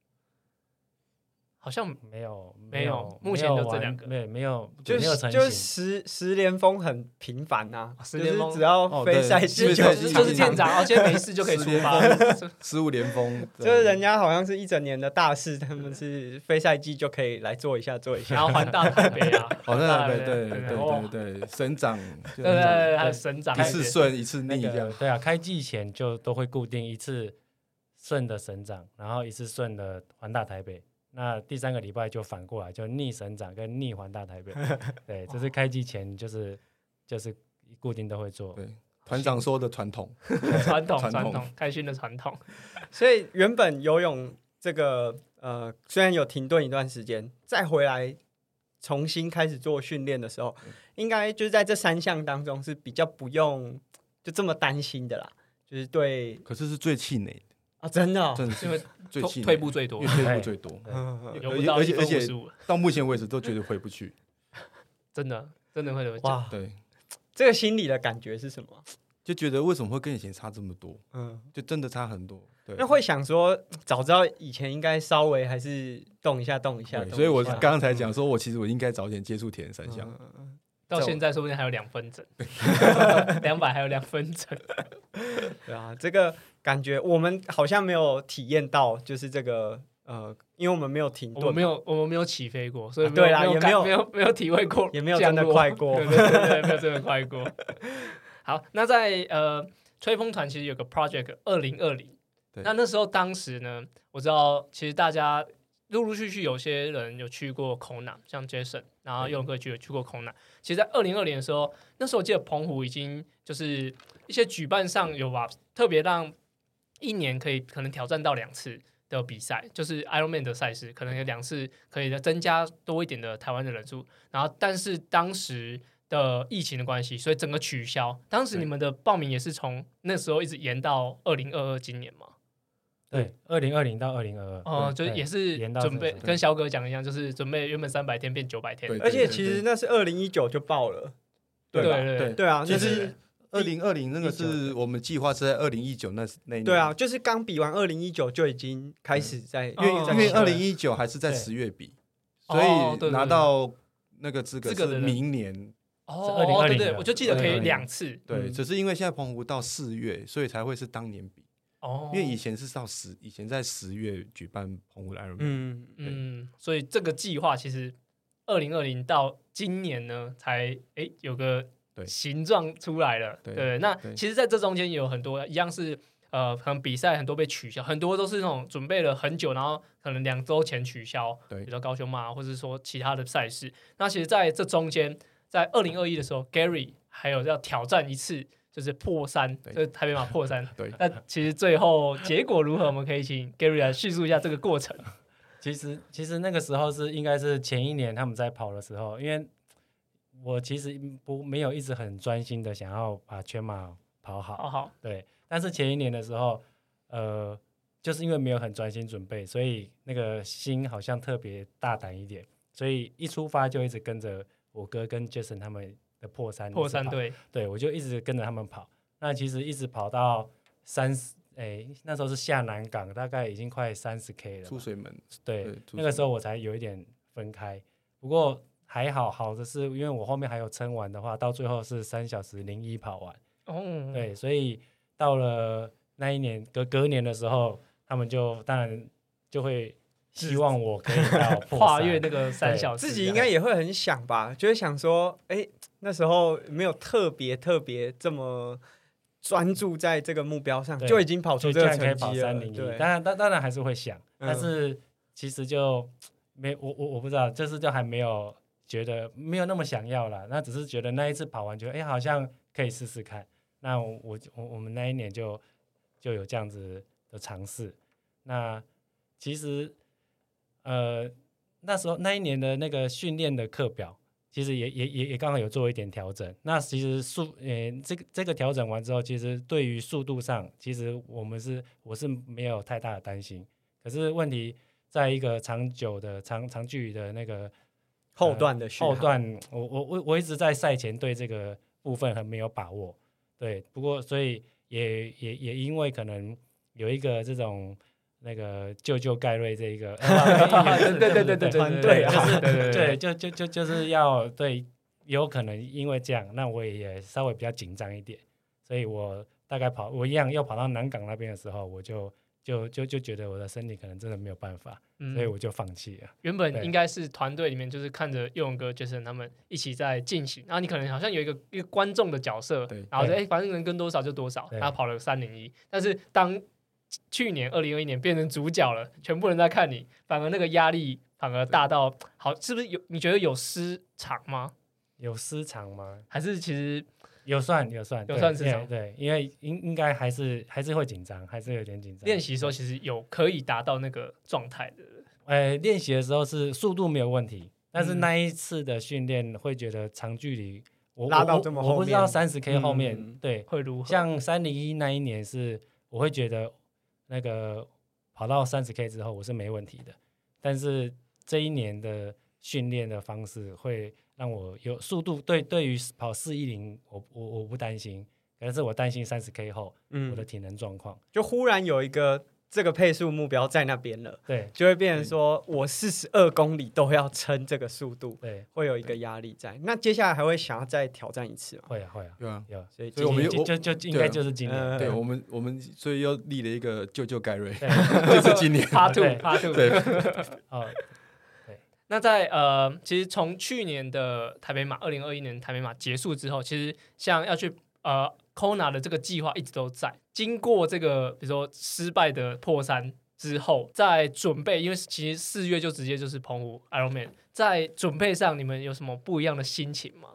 好像没有没有有，目前没有玩就这两个没没有就没有成是就是。十十连封很频繁呐、哦十连封只要非赛就季就对对是就是舰长，哦，今天没事就可以出发。十五连封，就是人家好像是一整年的大事，他们是非赛季就可以来做一下做一下。然后环大台北啊，好环大像对台北对对哇对对，省长，对对对，还有省长一次顺一次逆这样。对啊，开季前就都会固定一次顺的省长，然后一次顺的环大台北。那第三个礼拜就反过来，就逆省长跟逆环大台北。对，这是开季前就是就是固定都会做。对团长说的 传统，传统传统传统开心的传统。所以原本游泳这个呃，虽然有停顿一段时间，再回来重新开始做训练的时候，应该就是在这三项当中是比较不用就这么担心的啦。就是对可是是最气馁的，啊，真的、哦，真的因为最气，退步最多因为，退步最多，而且而且到目前为止都觉得回不去。真的真的会有哇，对，这个心理的感觉是什么？就觉得为什么会跟以前差这么多？嗯，就真的差很多。对，那会想说，早知道以前应该稍微还是动一下动一下。所以我下刚刚才讲说，我其实我应该早点接触铁人三项。到现在说不定还有两分整，两百还有两分整。对啊，这个感觉我们好像没有体验到，就是这个呃，因为我们没有停顿，我们没，有我们没有起飞过，所以啊对啦没有也没有感没有没有体会过，也没有真的快过 对对对对，没有真的快过。好，那在呃吹风团其实有个 project 二零二零，那那时候当时呢，我知道其实大家陆陆续续有些人有去过空南，像 Jason，然后对佑哥就有去过空南。其实，在二零二零的时候，那时候我记得澎湖已经就是一些举办上有吧，特别让一年可以可能挑战到两次的比赛，就是 Ironman 的赛事，可能有两次可以增加多一点的台湾的人数。然后，但是当时的疫情的关系，所以整个取消。当时你们的报名也是从那时候一直延到二零二二今年嘛？对，二零二零到二零二二。哦，就是对也是延到准备这个跟小哥讲一样，就是准备原本三百天变九百天。对而且其实那是二零一九就爆了，对吧？对对对啊，就是二零二零那个是我们计划是在二零一九那那一年对啊，，就是刚比完二零一九就已经开始在，因为哦因为在二零一九还是在对十月比，哦所以对对对拿到那个资格是资格的人明年。哦，是2020对对，的我就记得可以2020两次对，嗯只是因为现在澎湖到四月，所以才会是当年比。哦，因为以前是到十，以前在十月举办澎湖的 Ironman，嗯，嗯，所以这个计划其实二零二零到今年呢，才诶有个对形状出来了。对对，那其实在这中间也有很多一样是呃，可能比赛很多被取消，很多都是那种准备了很久，然后可能两周前取消，对比如说高雄马，或者是说其他的赛事。那其实在这中间，在二零二一的时候，Gary 还有要挑战一次。就是破三，就是台北马破三。对那其实最后结果如何？我们可以请 Gary 来叙述一下这个过程。其实其实那个时候是应该是前一年他们在跑的时候，因为我其实不没有一直很专心的想要把全马跑好，好好，对。但是前一年的时候，呃，就是因为没有很专心准备，所以那个心好像特别大胆一点，所以一出发就一直跟着我哥跟 Jason 他们的破山破山一直跑队，对我就一直跟着他们跑。那其实一直跑到三十，哎，那时候是下南港，大概已经快三十 K 了。出水门，对对，那个水时候我才有一点分开。不过还好，好的是因为我后面还有撑完的话，到最后是三小时零一跑完。哦，对，所以到了那一年隔隔年的时候，他们就当然就会希望我可以到 跨越那个三小时，自己应该也会很想吧，就会想说，哎、那时候没有特别特别这么专注在这个目标上，就已经跑出这个成绩了。跑三零一。对，当然，当当然还是会想，但嗯是其实就没我我我不知道，就是就还没有觉得没有那么想要啦。那只是觉得那一次跑完，觉得哎、好像可以试试看。那我我我我们那一年就就有这样子的尝试。那其实呃那时候那一年的那个训练的课表。其实也也也也刚好有做一点调整。那其实速呃这个这个调整完之后，其实对于速度上，其实我们是我是没有太大的担心。可是问题在一个长久的长长距离的那个后段的后段，我我我我一直在赛前对这个部分很没有把握。对，不过所以也也也因为可能有一个这种那个救救盖瑞这一个，对对对对对对团队啊就是对就就就就是要对，有可能因为这样，那我也也稍微比较紧张一点，所以我大概跑我一样要跑到南港那边的时候，我就就就就觉得我的身体可能真的没有办法，嗯所以我就放弃了。原本对。应该是团队里面就是看着佑勇哥、Jason 他们一起在进行，然后你可能好像有一个一个观众的角色然后就哎，反正能跟多少就多少，对然后跑了三零一，但是当去年二零二一年变成主角了，全部人在看你，反而那个压力反而大到好，是不是有？你觉得有失常吗？有失常吗？还是其实有算有算有算失常对，因为应应该还是还是会紧张，还是有点紧张。练习的时候其实有可以达到那个状态的？呃，练习的时候是速度没有问题，但是嗯那一次的训练会觉得长距离，我拉到这么后我不知道面三十 K 后面、嗯对，会如何？像三零一那一年是，我会觉得那个跑到三十 K 之后我是没问题的，但是这一年的训练的方式会让我有速度，对对于跑四一零，我我我不担心，可能是我担心三十 K 后嗯我的嗯，体能状况，就忽然有一个这个配速目标在那边了，对就会变成说我四十二公里都要撑这个速度，对，会有一个压力在。那接下来还会想要再挑战一次吗？会啊会啊，对啊，有，所以所以我们就就应该就是今年，嗯对我们我们所以又立了一个救救盖瑞，就是今年，Part two, Part Two 对，哦，那在呃，其实从去年的台北马，二零二一年台北马结束之后，其实像要去呃 Kona 的这个计划一直都在。经过这个比如说失败的破山之后，在准备，因为其实四月就直接就是澎湖 Ironman，在准备上你们有什么不一样的心情吗？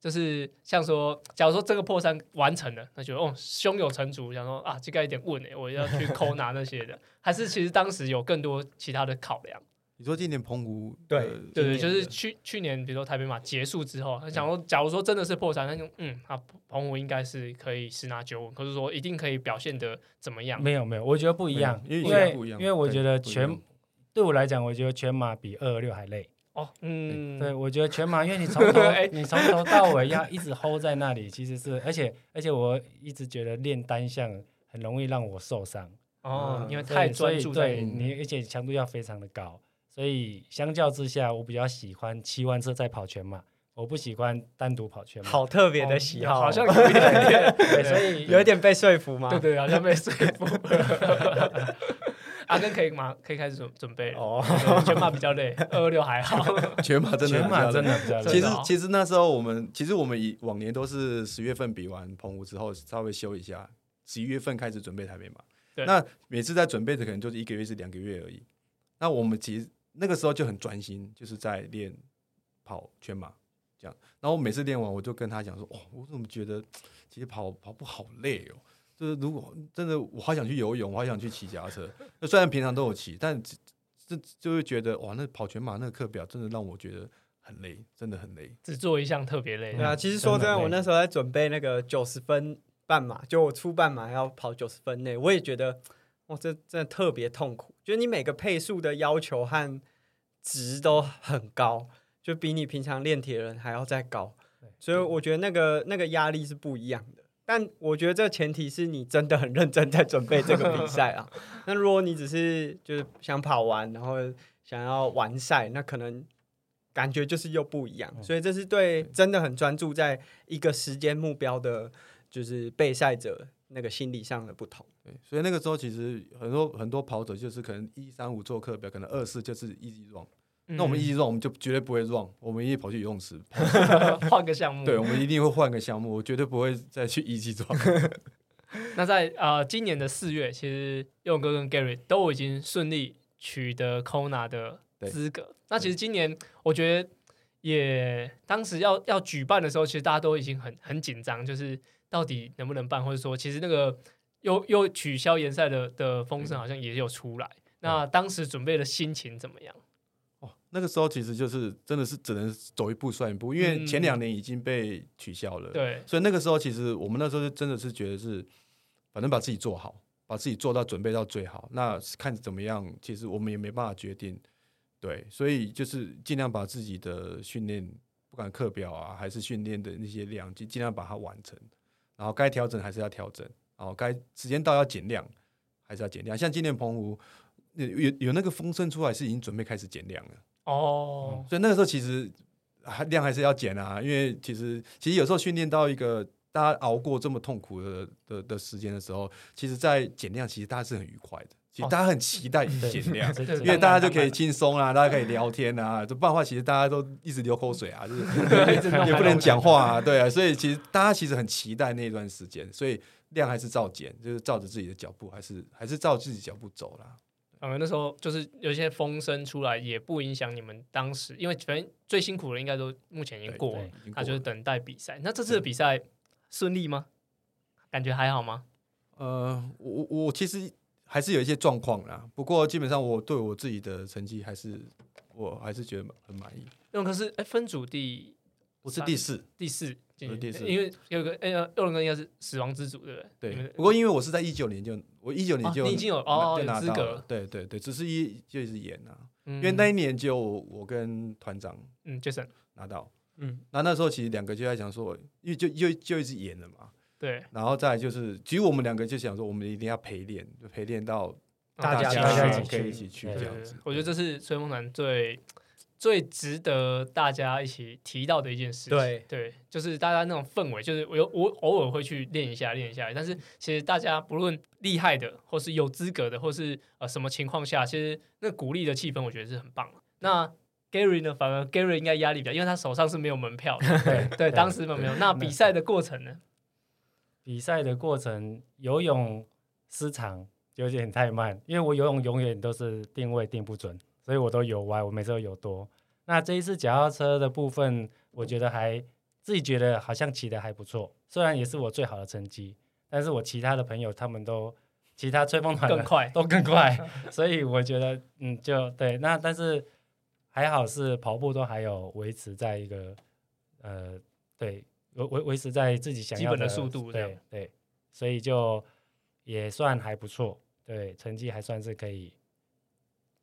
就是像说，假如说这个破山完成了，那就哦胸有成竹，想说啊，这个有点问哎，我要去 Kona 那些的，还是其实当时有更多其他的考量。你说今年澎湖对呃对对，就是去去年，比如说台北马结束之后，他想说，假如说真的是破产，那就嗯，啊，澎湖应该是可以十拿九稳，可是说一定可以表现的怎么样？没有没有，我觉得不一样，因为因为不一样因为我对觉得全对我来讲，我觉得全马比二二六还累。哦，嗯，对，我觉得全马，因为你从头 哎你从头到尾要一直 hold 在那里，其实是，而且而且我一直觉得练单项很容易让我受伤，哦，嗯因为太专注在对你，而且强度要非常的高，所以相较之下，我比较喜欢骑完车再跑全马，我不喜欢单独跑全马。好特别的喜好哦，好像有一点 所以有一点被说服吗？对对，好像被说服。阿根可以吗可以开始准准备了，哦，全马比较累，二二六还好。全马真的全马真的比较累。其实其实那时候我们其实我们以往年都是十月份比完澎湖之后稍微休一下，十一月份开始准备台北马。对那每次在准备的可能就是一个月至两个月而已。那我们其实那个时候就很专心，就是在练跑全马这样。然后每次练完，我就跟他讲说：“哦，我怎么觉得其实跑跑步好累哦。”就是如果真的我好想去游泳，我好想去骑脚踏车。那虽然平常都有骑，但这这就会觉得哇，那跑全马那个课表真的让我觉得很累，真的很累。只做一项特别累对。啊，其实说真的，我那时候在准备那个九十分半马，就我出半马要跑九十分内，我也觉得哇，这真的特别痛苦。就是你每个配速的要求和值都很高，就比你平常练铁人还要再高，所以我觉得那个那个压力是不一样的。但我觉得这前提是你真的很认真在准备这个比赛啊。那如果你只是就是想跑完，然后想要完赛，那可能感觉就是又不一样。所以这是对真的很专注在一个时间目标的，就是备赛者那个心理上的不同。对，所以那个时候其实很多很多跑者就是可能一三五做课表，可能二四就是 easy run，、那我们 easy run 我们就绝对不会 run，我们一定跑去游泳池，换个项目。对，我们一定会换个项目，我绝对不会再去 easy run。那在呃今年的四月，其实佑哥跟 Gary 都已经顺利取得 Kona 的资格。那其实今年我觉得也当时要要举办的时候，其实大家都已经很很紧张，就是到底能不能办，或者说其实那个又又取消联赛的的风声好像也有出来。那当时准备的心情怎么样？哦，那个时候其实就是真的是只能走一步算一步，因为前两年已经被取消了，对，所以那个时候其实我们那时候就真的是觉得是，反正把自己做好，把自己做到准备到最好，那看怎么样，其实我们也没办法决定，对，所以就是尽量把自己的训练，不管课表啊还是训练的那些量，就尽量把它完成，然后该调整还是要调整，然后该时间到要减量还是要减量，像今年澎湖。有有有那个风声出来，是已经准备开始减量了。哦，所以那个时候其实还量还是要减啊，因为其实其实有时候训练到一个大家熬过这么痛苦的的的时间的时候，其实，在减量其实大家是很愉快的，其实大家很期待对减量。因为大家就可以轻松啊，大家可以聊天啊，这不然的话，其实大家都一直流口水啊，就是 也不能讲话啊，对啊，所以其实大家其实很期待那段时间，所以量还是照减，就是照着自己的脚步，还是还是照自己脚步走啦。反而那时候就是有一些风声出来，也不影响你们当时，因为反正最辛苦的应该都目前已经过了对，那就是等待比赛。那这次的比赛顺利吗？感觉还好吗？呃，我我我其实还是有一些状况啦，不过基本上我对我自己的成绩还是我还是觉得很满意。因为可是哎，分组第我是第四，第四，我是第四因为有个哎，佑伦哥应该是死亡之组，对不对？对。不过因为我是在一九年就我一九年就、哦你已经有哦就有资格拿到了，对对对，只是一就是演啊，因因为那一年就我跟团长嗯，Jason。拿到，嗯，那那时候其实两个就在讲说，因为就就就一直演了嘛，对。然后再就是，其实我们两个就想说，我们一定要陪练，就陪练到大家家大家一起可以一起去这样子。我觉得这是吹梦团最最值得大家一起提到的一件事情。对对，就是大家那种氛围，就是我有我偶尔会去练一下练一下，但是其实大家不论厉害的，或是有资格的，或是呃什么情况下，其实那鼓励的气氛，我觉得是很棒的。那 Gary 呢？反而 Gary 应该压力比较，因为他手上是没有门票的。对对，当时没有。那比赛的过程呢？比赛的过程，游泳失常有点太慢，因为我游泳永远都是定位定不准，所以我都有歪，我每次都有多。那这一次脚踏车的部分，我觉得还自己觉得好像骑的还不错，虽然也是我最好的成绩，但是我其他的朋友他们都其他吹风团更快。都更快，所以我觉得嗯，就对。那但是还好是跑步都还有维持在一个呃，对，维维维持在自己想要基本的速度对对，所以就也算还不错，对，成绩还算是可以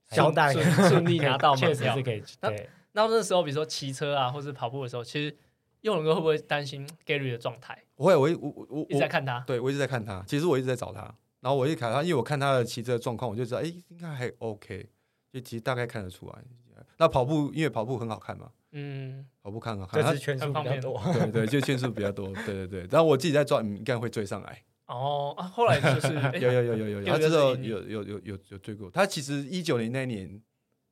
交代顺顺利拿到门票确实是。可以，那对。那那时候，比如说骑车啊，或是跑步的时候，其实佑伦哥会不会担心 Gary 的状态？我会，我我我我一直在看他。对我一直在看他，其实我一直在找他，然后我一看他，因为我看他的骑车状况，我就知道，哎、应该还 OK，就其实大概看得出来。那跑步，因为跑步很好看嘛，嗯，跑步看很好看，他是圈数比较多。对对，就圈数比较多，对对对。然后我自己在抓，你应该会追上来。哦啊，后来就是 哎有有有有有，有他知道有有有有有有有追过。他其实一九年那一年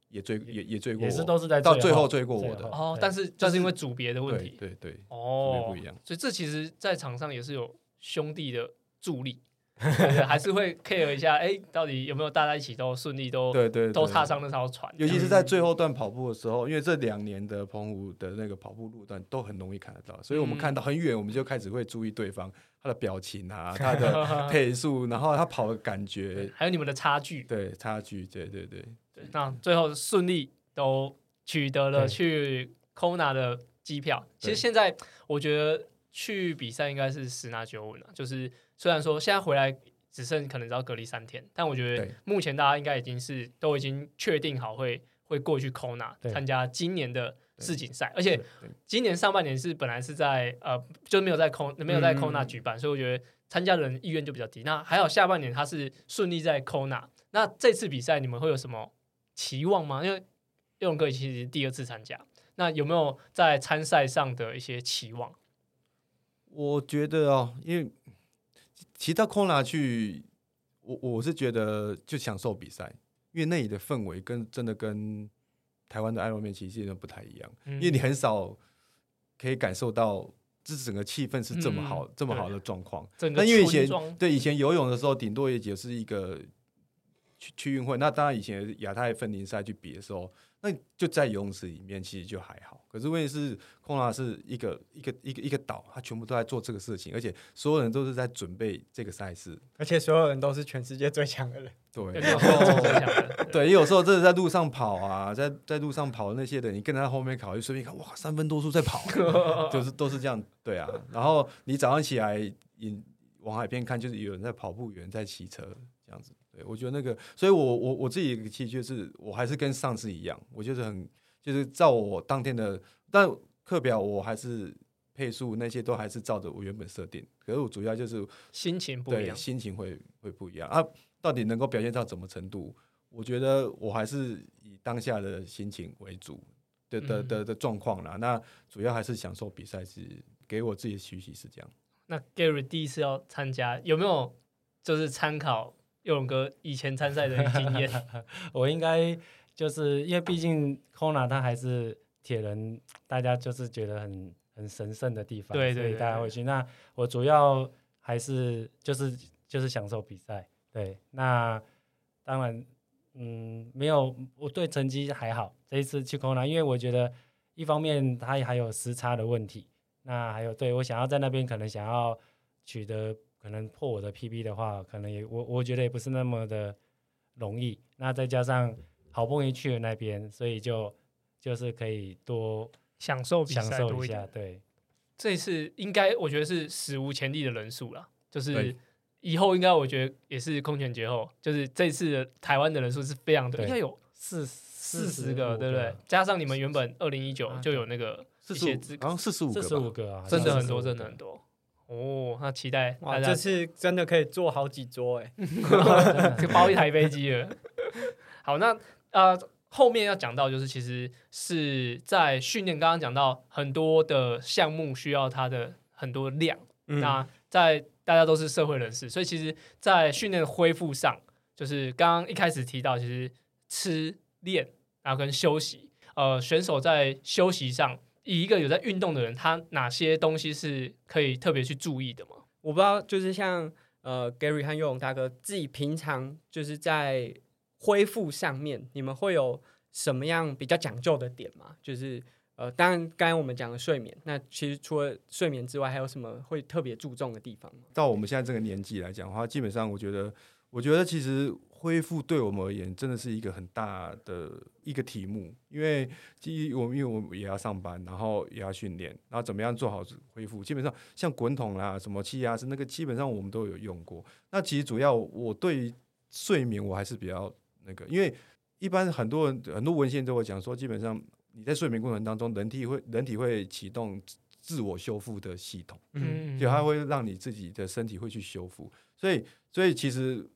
也追也也追过我，也是都是在到最后最后追过我的。哦，但是就是因为组别的问对题对对，哦不一样。所以这其实，在场上也是有兄弟的助力，还是会 care 一下，哎，到底有没有大家一起都顺利都对对，对都踏上那条船？尤其是在最后段跑步的时候，因为这两年的澎湖的那个跑步路段都很容易看得到，所以我们嗯看到很远，我们就开始会注意对方他的表情啊，他的配速，然后他跑的感觉，还有你们的差距。对差距，对对对，对，那最后顺利都取得了去 Kona 的机票。其实现在我觉得去比赛应该是十拿九稳了。就是虽然说现在回来只剩可能只要隔离三天，但我觉得目前大家应该已经是都已经确定好会会过去 Kona 参加今年的对世锦赛，而且今年上半年是本来是在呃，就没有在空没有在嗯 Kona 举办，所以我觉得参加的人意愿就比较低。那还好下半年他是顺利在 Kona，那这次比赛你们会有什么期望吗？因为佑龙哥其实第二次参加，那有没有在参赛上的一些期望？我觉得哦，因为其实到 Kona 去，我我是觉得就享受比赛，因为那里的氛围跟真的跟台湾的爱乐面其实真的不太一样，因因为你很少可以感受到这整个气氛是这么好、嗯这么好的状况。那因为以前对以前游泳的时候，顶多也只是一个去去运会。那当然以前亚太分龄赛去比的时候，那就在游泳池里面，其实就还好。可是问题是，空拉是一个一个一个一个岛，它全部都在做这个事情，而且所有人都是在准备这个赛事。而且所有人都是全世界最强的人。对？对，有时候真的在路上跑啊，在在路上跑的那些人，你跟在后面跑，就随便看，哇，三分多速在跑，就是都是这样，对啊。然后你早上起来，你往海边看，就是有人在跑步，有人在骑车，这样子。对我觉得那个，所以我我我自己的其实就是，我还是跟上次一样，我就是很就是照我当天的，但课表我还是配速那些都还是照着我原本设定，可是我主要就是心情不一对，样。心情会会不一样啊。到底能够表现到什么程度？我觉得我还是以当下的心情为主的的嗯的的状况啦。那主要还是享受比赛，是给我自己的学习是这样。那 Gary 第一次要参加，有没有就是参考佑龙哥以前参赛的经验？我应该就是因为毕竟 Kona 它还是铁人，大家就是觉得很很神圣的地方，对对大家会去。那我主要还是就是就是享受比赛，对。那当然，嗯，没有我对成绩还好，这一次去 Kona，因为我觉得一方面它还有时差的问题，那还有对我想要在那边可能想要取得可能破我的 PB 的话，可能也我我觉得也不是那么的容易。那再加上好不容易去了那边，所以就就是可以多享受享受一下。对这一次应该我觉得是史无前例的人数了，就是以后应该我觉得也是空前绝后，就是这次的台湾的人数是非常多，应该有四四四十个，对不对？加上你们原本二零一九啊就有那个四十五一些资，好像四十五个，四十五个啊，真的很多，真的很多。哦，那期待哇，大家这次真的可以坐好几桌 哎、就包一台飞机了。好，那呃后面要讲到就是其实是在训练，刚刚讲到很多的项目需要它的很多量。嗯那在大家都是社会人士，所以其实，在训练恢复上，就是刚刚一开始提到，其实吃、练，然后跟休息，呃，选手在休息上，以一个有在运动的人，他哪些东西是可以特别去注意的吗？我不知道，就是像呃 Gary 和佑勇大哥自己平常就是在恢复上面，你们会有什么样比较讲究的点吗？就是呃，当然刚才我们讲的睡眠，那其实除了睡眠之外，还有什么会特别注重的地方吗？到我们现在这个年纪来讲的话，基本上我觉得，我觉得其实恢复对我们而言真的是一个很大的一个题目，因为基于我们因为我们也要上班，然后也要训练，然后怎么样做好恢复，基本上像滚筒啦、什么气压是那个，基本上我们都有用过。那其实主要我对于睡眠我还是比较那个，因为一般很多人很多文献都会讲说，基本上你在睡眠过程当中，人体会人体会启动自我修复的系统。嗯，就它会让你自己的身体会去修复，所以所以其实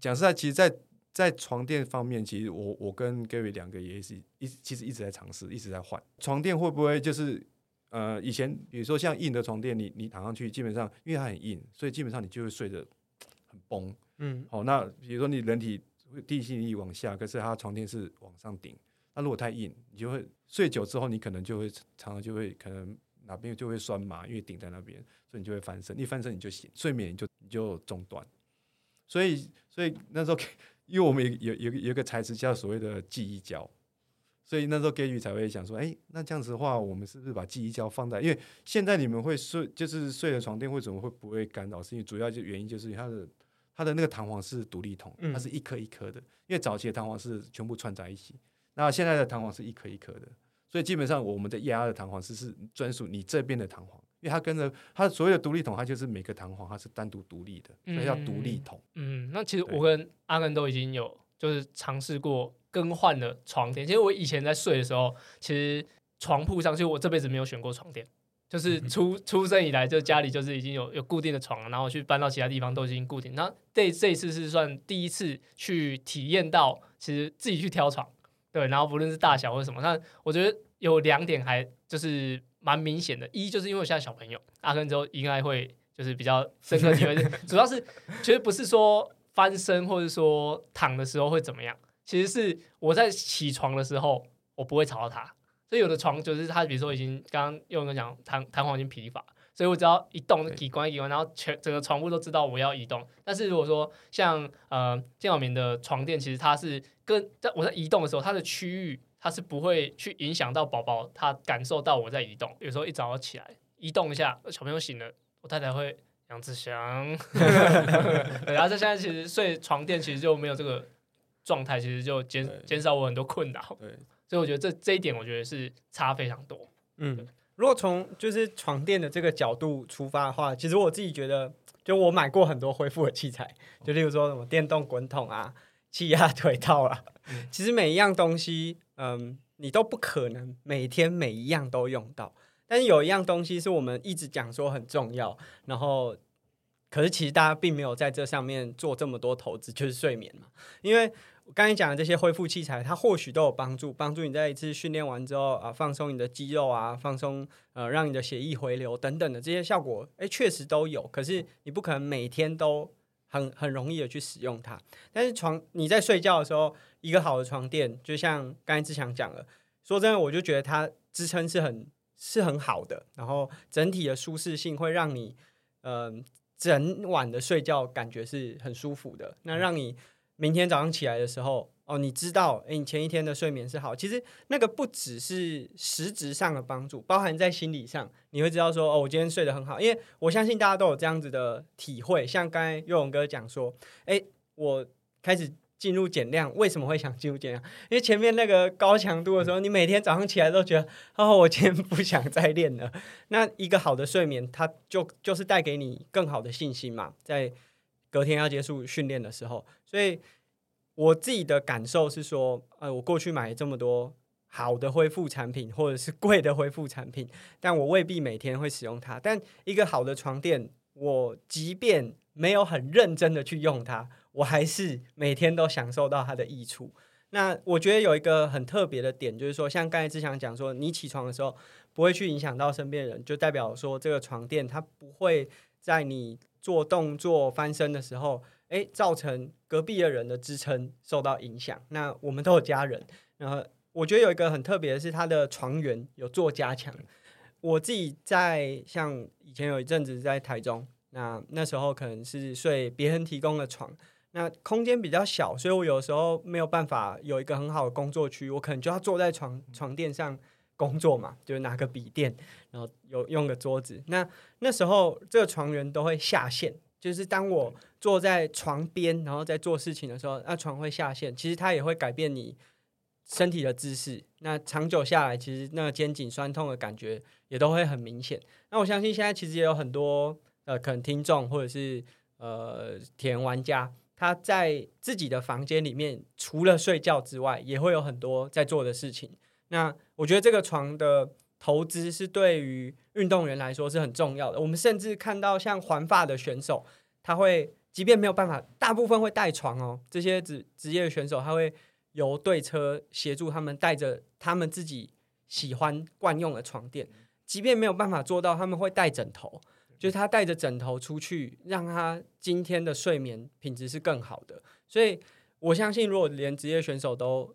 讲实在，其实在，在床垫方面，其实我我跟 Gary 两个也是一其实一直在尝试，一直在换床垫，会不会就是呃以前比如说像硬的床垫，你你躺上去，基本上因为它很硬，所以基本上你就会睡得很崩。嗯好，那比如说你人体地心力往下，可是它床垫是往上顶，那如果太硬，你就会睡久之后，你可能就会常常就会可能哪边就会酸麻，因为顶在那边，所以你就会翻身，一翻身你就醒，睡眠就你就中断。所以所以那时候，因为我们有有有有一个材质叫所谓的记忆胶。所以那时候 Gary 才会想说，哎、那这样子的话，我们是不是把记忆胶放在？因为现在你们会睡，就是睡的床垫为什么会不会干扰？是因为主要就原因就是它的它的那个弹簧是独立筒，嗯它是一颗一颗的。因为早期的弹簧是全部串在一起，那现在的弹簧是一颗一颗的，所以基本上我们的液压的弹簧是是专属你这边的弹簧，因为它跟着它所谓的独立筒，它就是每个弹簧它是单独独立的，所以叫独立筒。嗯，那其实我跟阿根都已经有就是尝试过更换的床垫。其实我以前在睡的时候，其实床铺上，其实我这辈子没有选过床垫，就是出出生以来就家里就是已经有有固定的床，然后去搬到其他地方都已经固定。那这这一次是算第一次去体验到，其实自己去挑床，对，然后不论是大小或者什么，那我觉得有两点还就是蛮明显的，一就是因为我现在小朋友，阿根之后应该会就是比较深刻体会，主要是其实不是说翻身或者说躺的时候会怎么样，其实是我在起床的时候我不会吵到他，所以有的床就是他比如说已经刚刚用人讲弹弹簧已经疲乏，所以我只要一动对。几关一关，然后全整个床铺都知道我要移动。但是如果说像呃健好眠的床垫，其实它是跟在我在移动的时候，它的区域它是不会去影响到宝宝他感受到我在移动。有时候一早起来移动一下，小朋友醒了，我太太会杨志祥，然后他现在其实睡床垫其实就没有这个状态，其实就减减少我很多困扰。对，所以我觉得这这一点，我觉得是差非常多。嗯，如果从就是床垫的这个角度出发的话，其实我自己觉得，就我买过很多恢复的器材，就例如说什么电动滚筒啊、气压腿套啊，其实每一样东西，嗯，你都不可能每天每一样都用到，但是有一样东西是我们一直讲说很重要，然后。可是其实大家并没有在这上面做这么多投资，就是睡眠嘛。因为我刚才讲的这些恢复器材，它或许都有帮助，帮助你在一次训练完之后啊，放松你的肌肉啊，放松呃，让你的血液回流等等的这些效果，哎，确实都有。可是你不可能每天都很很容易的去使用它。但是床你在睡觉的时候，一个好的床垫，就像刚才志强讲了，说真的，我就觉得它支撑是很是很好的，然后整体的舒适性会让你嗯。呃整晚的睡觉感觉是很舒服的，那让你明天早上起来的时候，哦，你知道，诶，你前一天的睡眠是好。其实那个不只是实质上的帮助，包含在心理上，你会知道说，哦，我今天睡得很好。因为我相信大家都有这样子的体会，像刚才佑勇哥讲说，诶，我开始进入减量，为什么会想进入减量？因为前面那个高强度的时候，你每天早上起来都觉得，哦，我今天不想再练了。那一个好的睡眠，它就就是带给你更好的信心嘛，在隔天要结束训练的时候，所以我自己的感受是说，呃，我过去买这么多好的恢复产品，或者是贵的恢复产品，但我未必每天会使用它。但一个好的床垫，我即便没有很认真的去用它，我还是每天都享受到它的益处。那我觉得有一个很特别的点，就是说，像刚才志强讲说，你起床的时候不会去影响到身边人，就代表说这个床垫它不会在你做动作翻身的时候，诶，造成隔壁的人的支撑受到影响。那我们都有家人，然后我觉得有一个很特别的是，它的床缘有做加强。我自己在像以前有一阵子在台中，那那时候可能是睡别人提供的床。那空间比较小，所以我有时候没有办法有一个很好的工作区，我可能就要坐在床床垫上工作嘛，就是拿个笔电，然后有用个桌子。那那时候这个床员都会下线，就是当我坐在床边，然后在做事情的时候，那床会下陷，其实它也会改变你身体的姿势。那长久下来，其实那个肩颈酸痛的感觉也都会很明显。那我相信现在其实也有很多呃，可能听众或者是呃铁人玩家。他在自己的房间里面，除了睡觉之外，也会有很多在做的事情。那我觉得这个床的投资是对于运动员来说是很重要的。我们甚至看到像环法的选手，他会即便没有办法，大部分会带床哦。这些职职业选手，他会由队车协助他们带着他们自己喜欢惯用的床垫，即便没有办法做到，他们会带枕头。就是他带着枕头出去，让他今天的睡眠品质是更好的。所以我相信，如果连职业选手都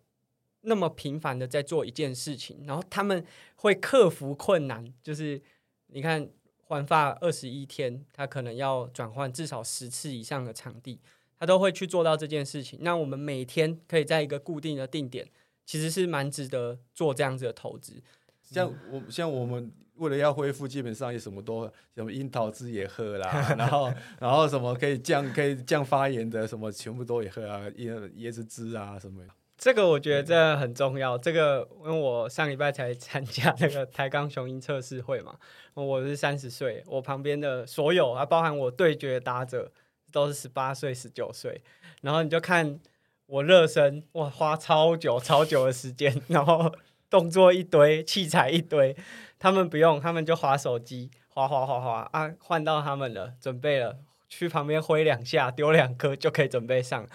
那么频繁的在做一件事情，然后他们会克服困难，就是你看环发二十一天，他可能要转换至少十次以上的场地，他都会去做到这件事情。那我们每天可以在一个固定的定点，其实是蛮值得做这样子的投资。像我像我们为了要恢复，基本上也什么都什么樱桃汁也喝啦，然后 然后什么可以降可以降发炎的什么全部都也喝啊，椰椰子汁啊什么。这个我觉得这很重要。这个因为我上礼拜才参加那个台钢雄鹰测试会嘛，我是三十岁，我旁边的所有啊，包含我对决打者都是十八岁、十九岁，然后你就看我热身，哇，花超久、超久的时间，然后动作一堆，器材一堆，他们不用，他们就划手机，划划划划啊，换到他们了，准备了，去旁边挥两下，丢两颗就可以准备上。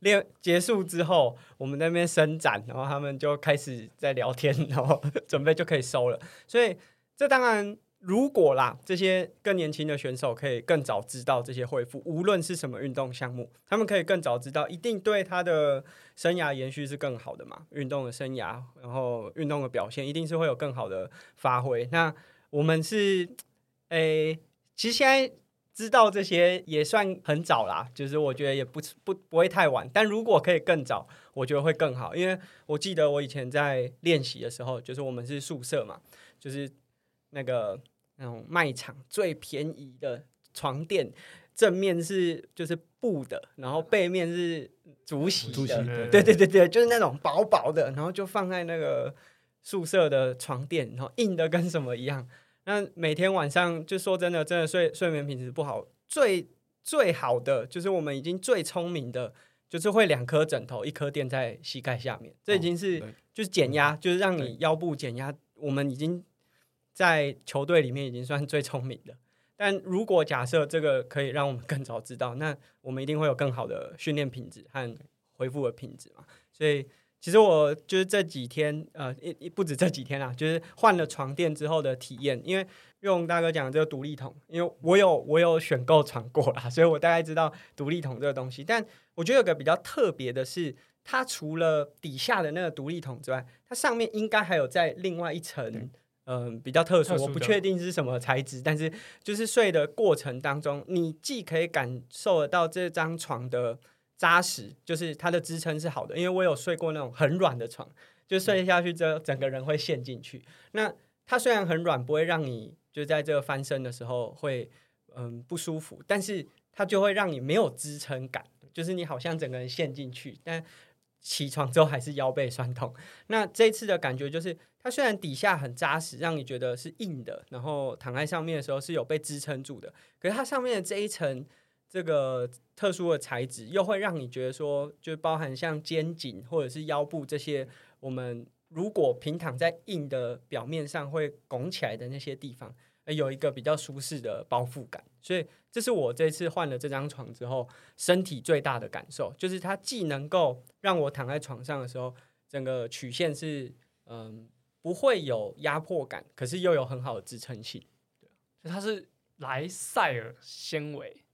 练结束之后，我们那边伸展，然后他们就开始在聊天，然后准备就可以收了。所以这当然，如果啦，这些更年轻的选手可以更早知道这些恢复，无论是什么运动项目，他们可以更早知道，一定对他的生涯延续是更好的嘛。运动的生涯，然后运动的表现，一定是会有更好的发挥。那我们是，诶，其实现在。知道这些也算很早啦，就是我觉得也不不不会太晚，但如果可以更早，我觉得会更好。因为我记得我以前在练习的时候，就是我们是宿舍嘛，就是那个那种卖场最便宜的床垫，正面是就是布的，然后背面是竹席的，对对对对，就是那种薄薄的，然后就放在那个宿舍的床垫，然后硬的跟什么一样。那每天晚上就说真的，真的睡睡眠品质不好。最最好的就是我们已经最聪明的，就是会两颗枕头，一颗垫在膝盖下面。这已经是就是减压，就是让你腰部减压。我们已经在球队里面已经算最聪明的。但如果假设这个可以让我们更早知道，那我们一定会有更好的训练品质和恢复的品质嘛。所以。其实我就是这几天，呃，一不止这几天啦，就是换了床垫之后的体验。因为用大哥讲这个独立桶，因为我有我有选购床过啦，所以我大概知道独立桶这个东西。但我觉得有个比较特别的是，它除了底下的那个独立桶之外，它上面应该还有在另外一层，嗯，比较特殊，我不确定是什么材质，但是就是睡的过程当中，你既可以感受得到这张床的。扎实就是它的支撑是好的，因为我有睡过那种很软的床，就睡下去之后整个人会陷进去。那它虽然很软，不会让你就在这个翻身的时候会嗯不舒服，但是它就会让你没有支撑感，就是你好像整个人陷进去，但起床之后还是腰背酸痛。那这次的感觉就是，它虽然底下很扎实，让你觉得是硬的，然后躺在上面的时候是有被支撑住的，可是它上面的这一层。这个特殊的材质又会让你觉得说，就包含像肩颈或者是腰部这些，我们如果平躺在硬的表面上会拱起来的那些地方，有一个比较舒适的包覆感。所以这是我这次换了这张床之后，身体最大的感受，就是它既能够让我躺在床上的时候，整个曲线是嗯不会有压迫感，可是又有很好的支撑性。对，它是莱赛尔纤维。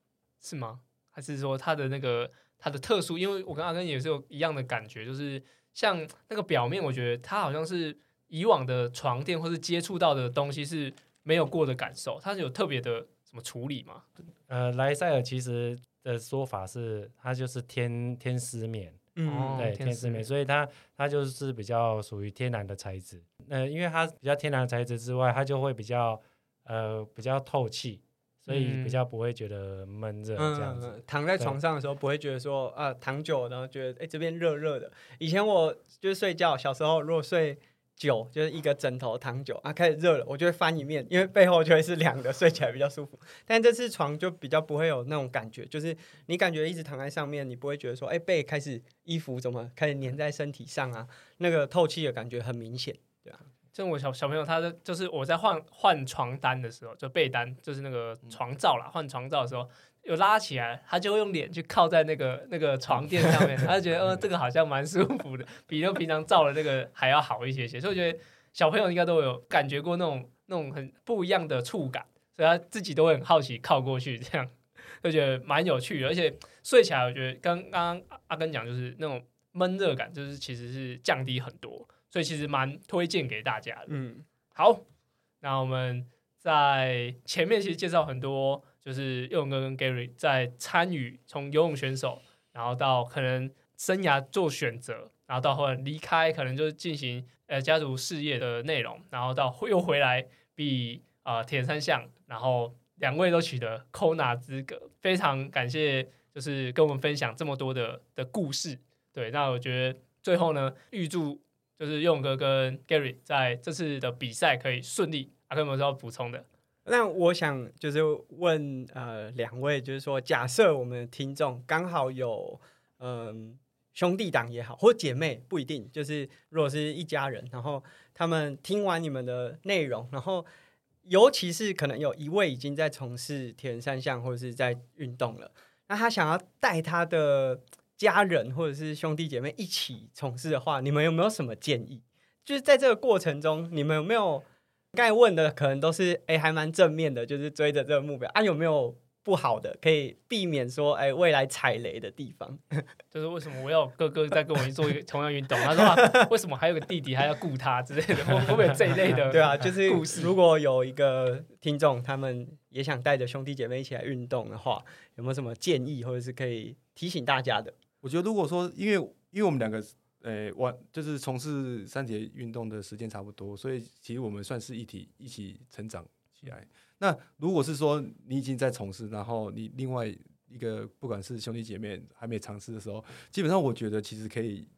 是吗？还是说它的那个它的特殊？因为我跟阿根也是有一样的感觉，就是像那个表面，我觉得它好像是以往的床垫或是接触到的东西是没有过的感受。它是有特别的什么处理吗？呃，莱塞尔其实的说法是它就是天天丝棉，嗯，对，天丝棉，所以它它就是比较属于天然的材质。呃，因为它比较天然的材质之外，它就会比较呃比较透气。所以比较不会觉得闷热这样子，躺在床上的时候不会觉得说啊躺久然后觉得哎这边热热的。以前我就是睡觉小时候如果睡久就是一个枕头躺久啊开始热了，我就会翻一面，因为背后就会是凉的，睡起来比较舒服。但这次床就比较不会有那种感觉，就是你感觉一直躺在上面，你不会觉得说哎背开始衣服怎么开始粘在身体上啊，那个透气的感觉很明显，对啊。像我小小朋友，他的就是我在换换床单的时候，就被单，就是那个床罩啦，换床罩的时候，有拉起来，他就会用脸去靠在那个那个床垫上面，他就觉得，呃，这个好像蛮舒服的，比就平常罩的那个还要好一些些。所以我觉得小朋友应该都有感觉过那种那种很不一样的触感，所以他自己都会很好奇靠过去，这样就觉得蛮有趣的。而且睡起来，我觉得刚刚阿根讲就是那种闷热感，就是其实是降低很多。所以其实蛮推荐给大家的。嗯，好，那我们在前面其实介绍很多，就是游泳哥跟 Gary 在参与从游泳选手，然后到可能生涯做选择，然后到后来离开，可能就是进行呃家族事业的内容，然后到又回来比啊铁人三项，然后两位都取得 Kona 资格，非常感谢，就是跟我们分享这么多的的故事。对，那我觉得。最后呢，预祝就是勇哥跟 Gary 在这次的比赛可以顺利。阿克有没有要补充的？那我想就是问呃两位，就是说，假设我们的听众刚好有嗯、兄弟党也好，或姐妹不一定，就是如果是一家人，然后他们听完你们的内容，然后尤其是可能有一位已经在从事铁人三项或者是在运动了，那他想要带他的家人或者是兄弟姐妹一起从事的话，你们有没有什么建议？就是在这个过程中，你们有没有刚才问的可能都是哎还蛮正面的，就是追着这个目标啊，有没有不好的可以避免说哎未来踩雷的地方？就是为什么我要有哥哥在跟我一起做一个同样运动？他说、啊、为什么还有个弟弟还要顾他之类的？会 会不会有这一类的？对啊，就是如果有一个听众他们也想带着兄弟姐妹一起来运动的话，有没有什么建议或者是可以提醒大家的？我觉得如果说，因为因为我们两个，呃，玩就是从事三节运动的时间差不多，所以其实我们算是一体一起成长起来。那如果是说你已经在从事，然后你另外一个不管是兄弟姐妹还没尝试的时候，基本上我觉得其实可以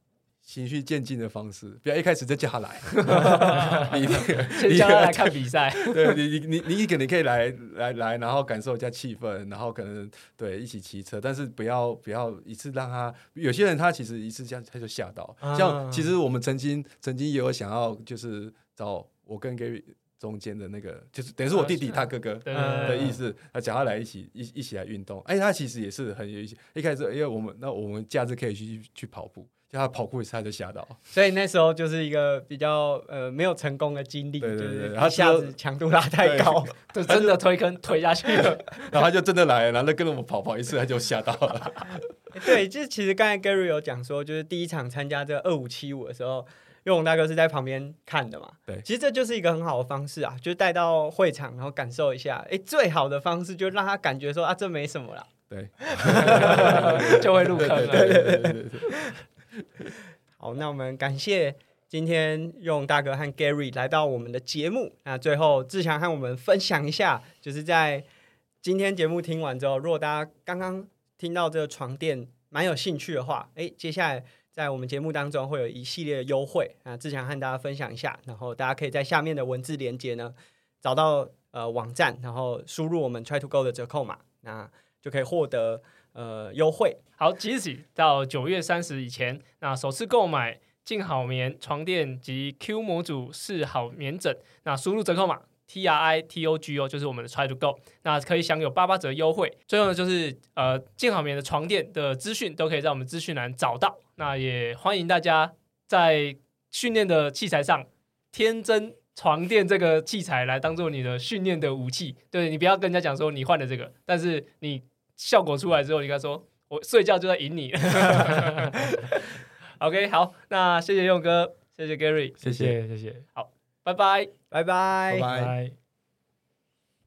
循序渐进的方式，不要一开始就叫他来，你 那个先叫他来看比赛。对你，你你你可能可以来来来，然后感受一下气氛，然后可能对一起骑车，但是不要不要一次让他。有些人他其实一次这样他就吓到，啊像其实我们曾经曾经也有想要就是找我跟 Gary 中间的那个，就是等于是我弟弟他哥哥的意思，他讲他来一起一一起来运动。哎，他其实也是很有意思。一开始因为我们那我们假日可以去去跑步，叫他跑酷一次他就吓到。所以那时候就是一个比较呃没有成功的经历，对对就是对他一下子强度拉太高。就真的推坑推下去了。然后他就真的来了，然后跟着我们跑跑一次，他就吓到了。对，就是其实刚才 Gary 有讲说，就是第一场参加这个二五七五的时候，因为我大哥是在旁边看的嘛。对其实这就是一个很好的方式啊，就是带到会场，然后感受一下。哎，最好的方式就让他感觉说啊，这没什么啦。对，就会入坑了。对对对对对。好，那我们感谢今天用大哥和 Gary 来到我们的节目。那最后志强和我们分享一下，就是在今天节目听完之后，如果大家刚刚听到这个床垫蛮有兴趣的话，哎，接下来在我们节目当中会有一系列的优惠，那志强和大家分享一下，然后大家可以在下面的文字连接呢找到呃网站，然后输入我们 Try to Go 的折扣码，那就可以获得呃优惠。好，即日起到九月三十以前，那首次购买静好眠床垫及 Q 模组适好棉枕，那输入折扣码 T R I T O G O 就是我们的 Try to Go，那可以享有八八折优惠。最后呢，就是呃静好眠的床垫的资讯都可以在我们资讯栏找到。那也欢迎大家在训练的器材上天真。床垫这个器材来当做你的训练的武器，对你不要跟人家讲说你换了这个，但是你效果出来之后，你跟他说我睡觉就在赢你。OK，好，那谢谢用哥，谢谢 Gary，谢谢。谢谢谢谢，拜拜。拜拜拜拜。拜。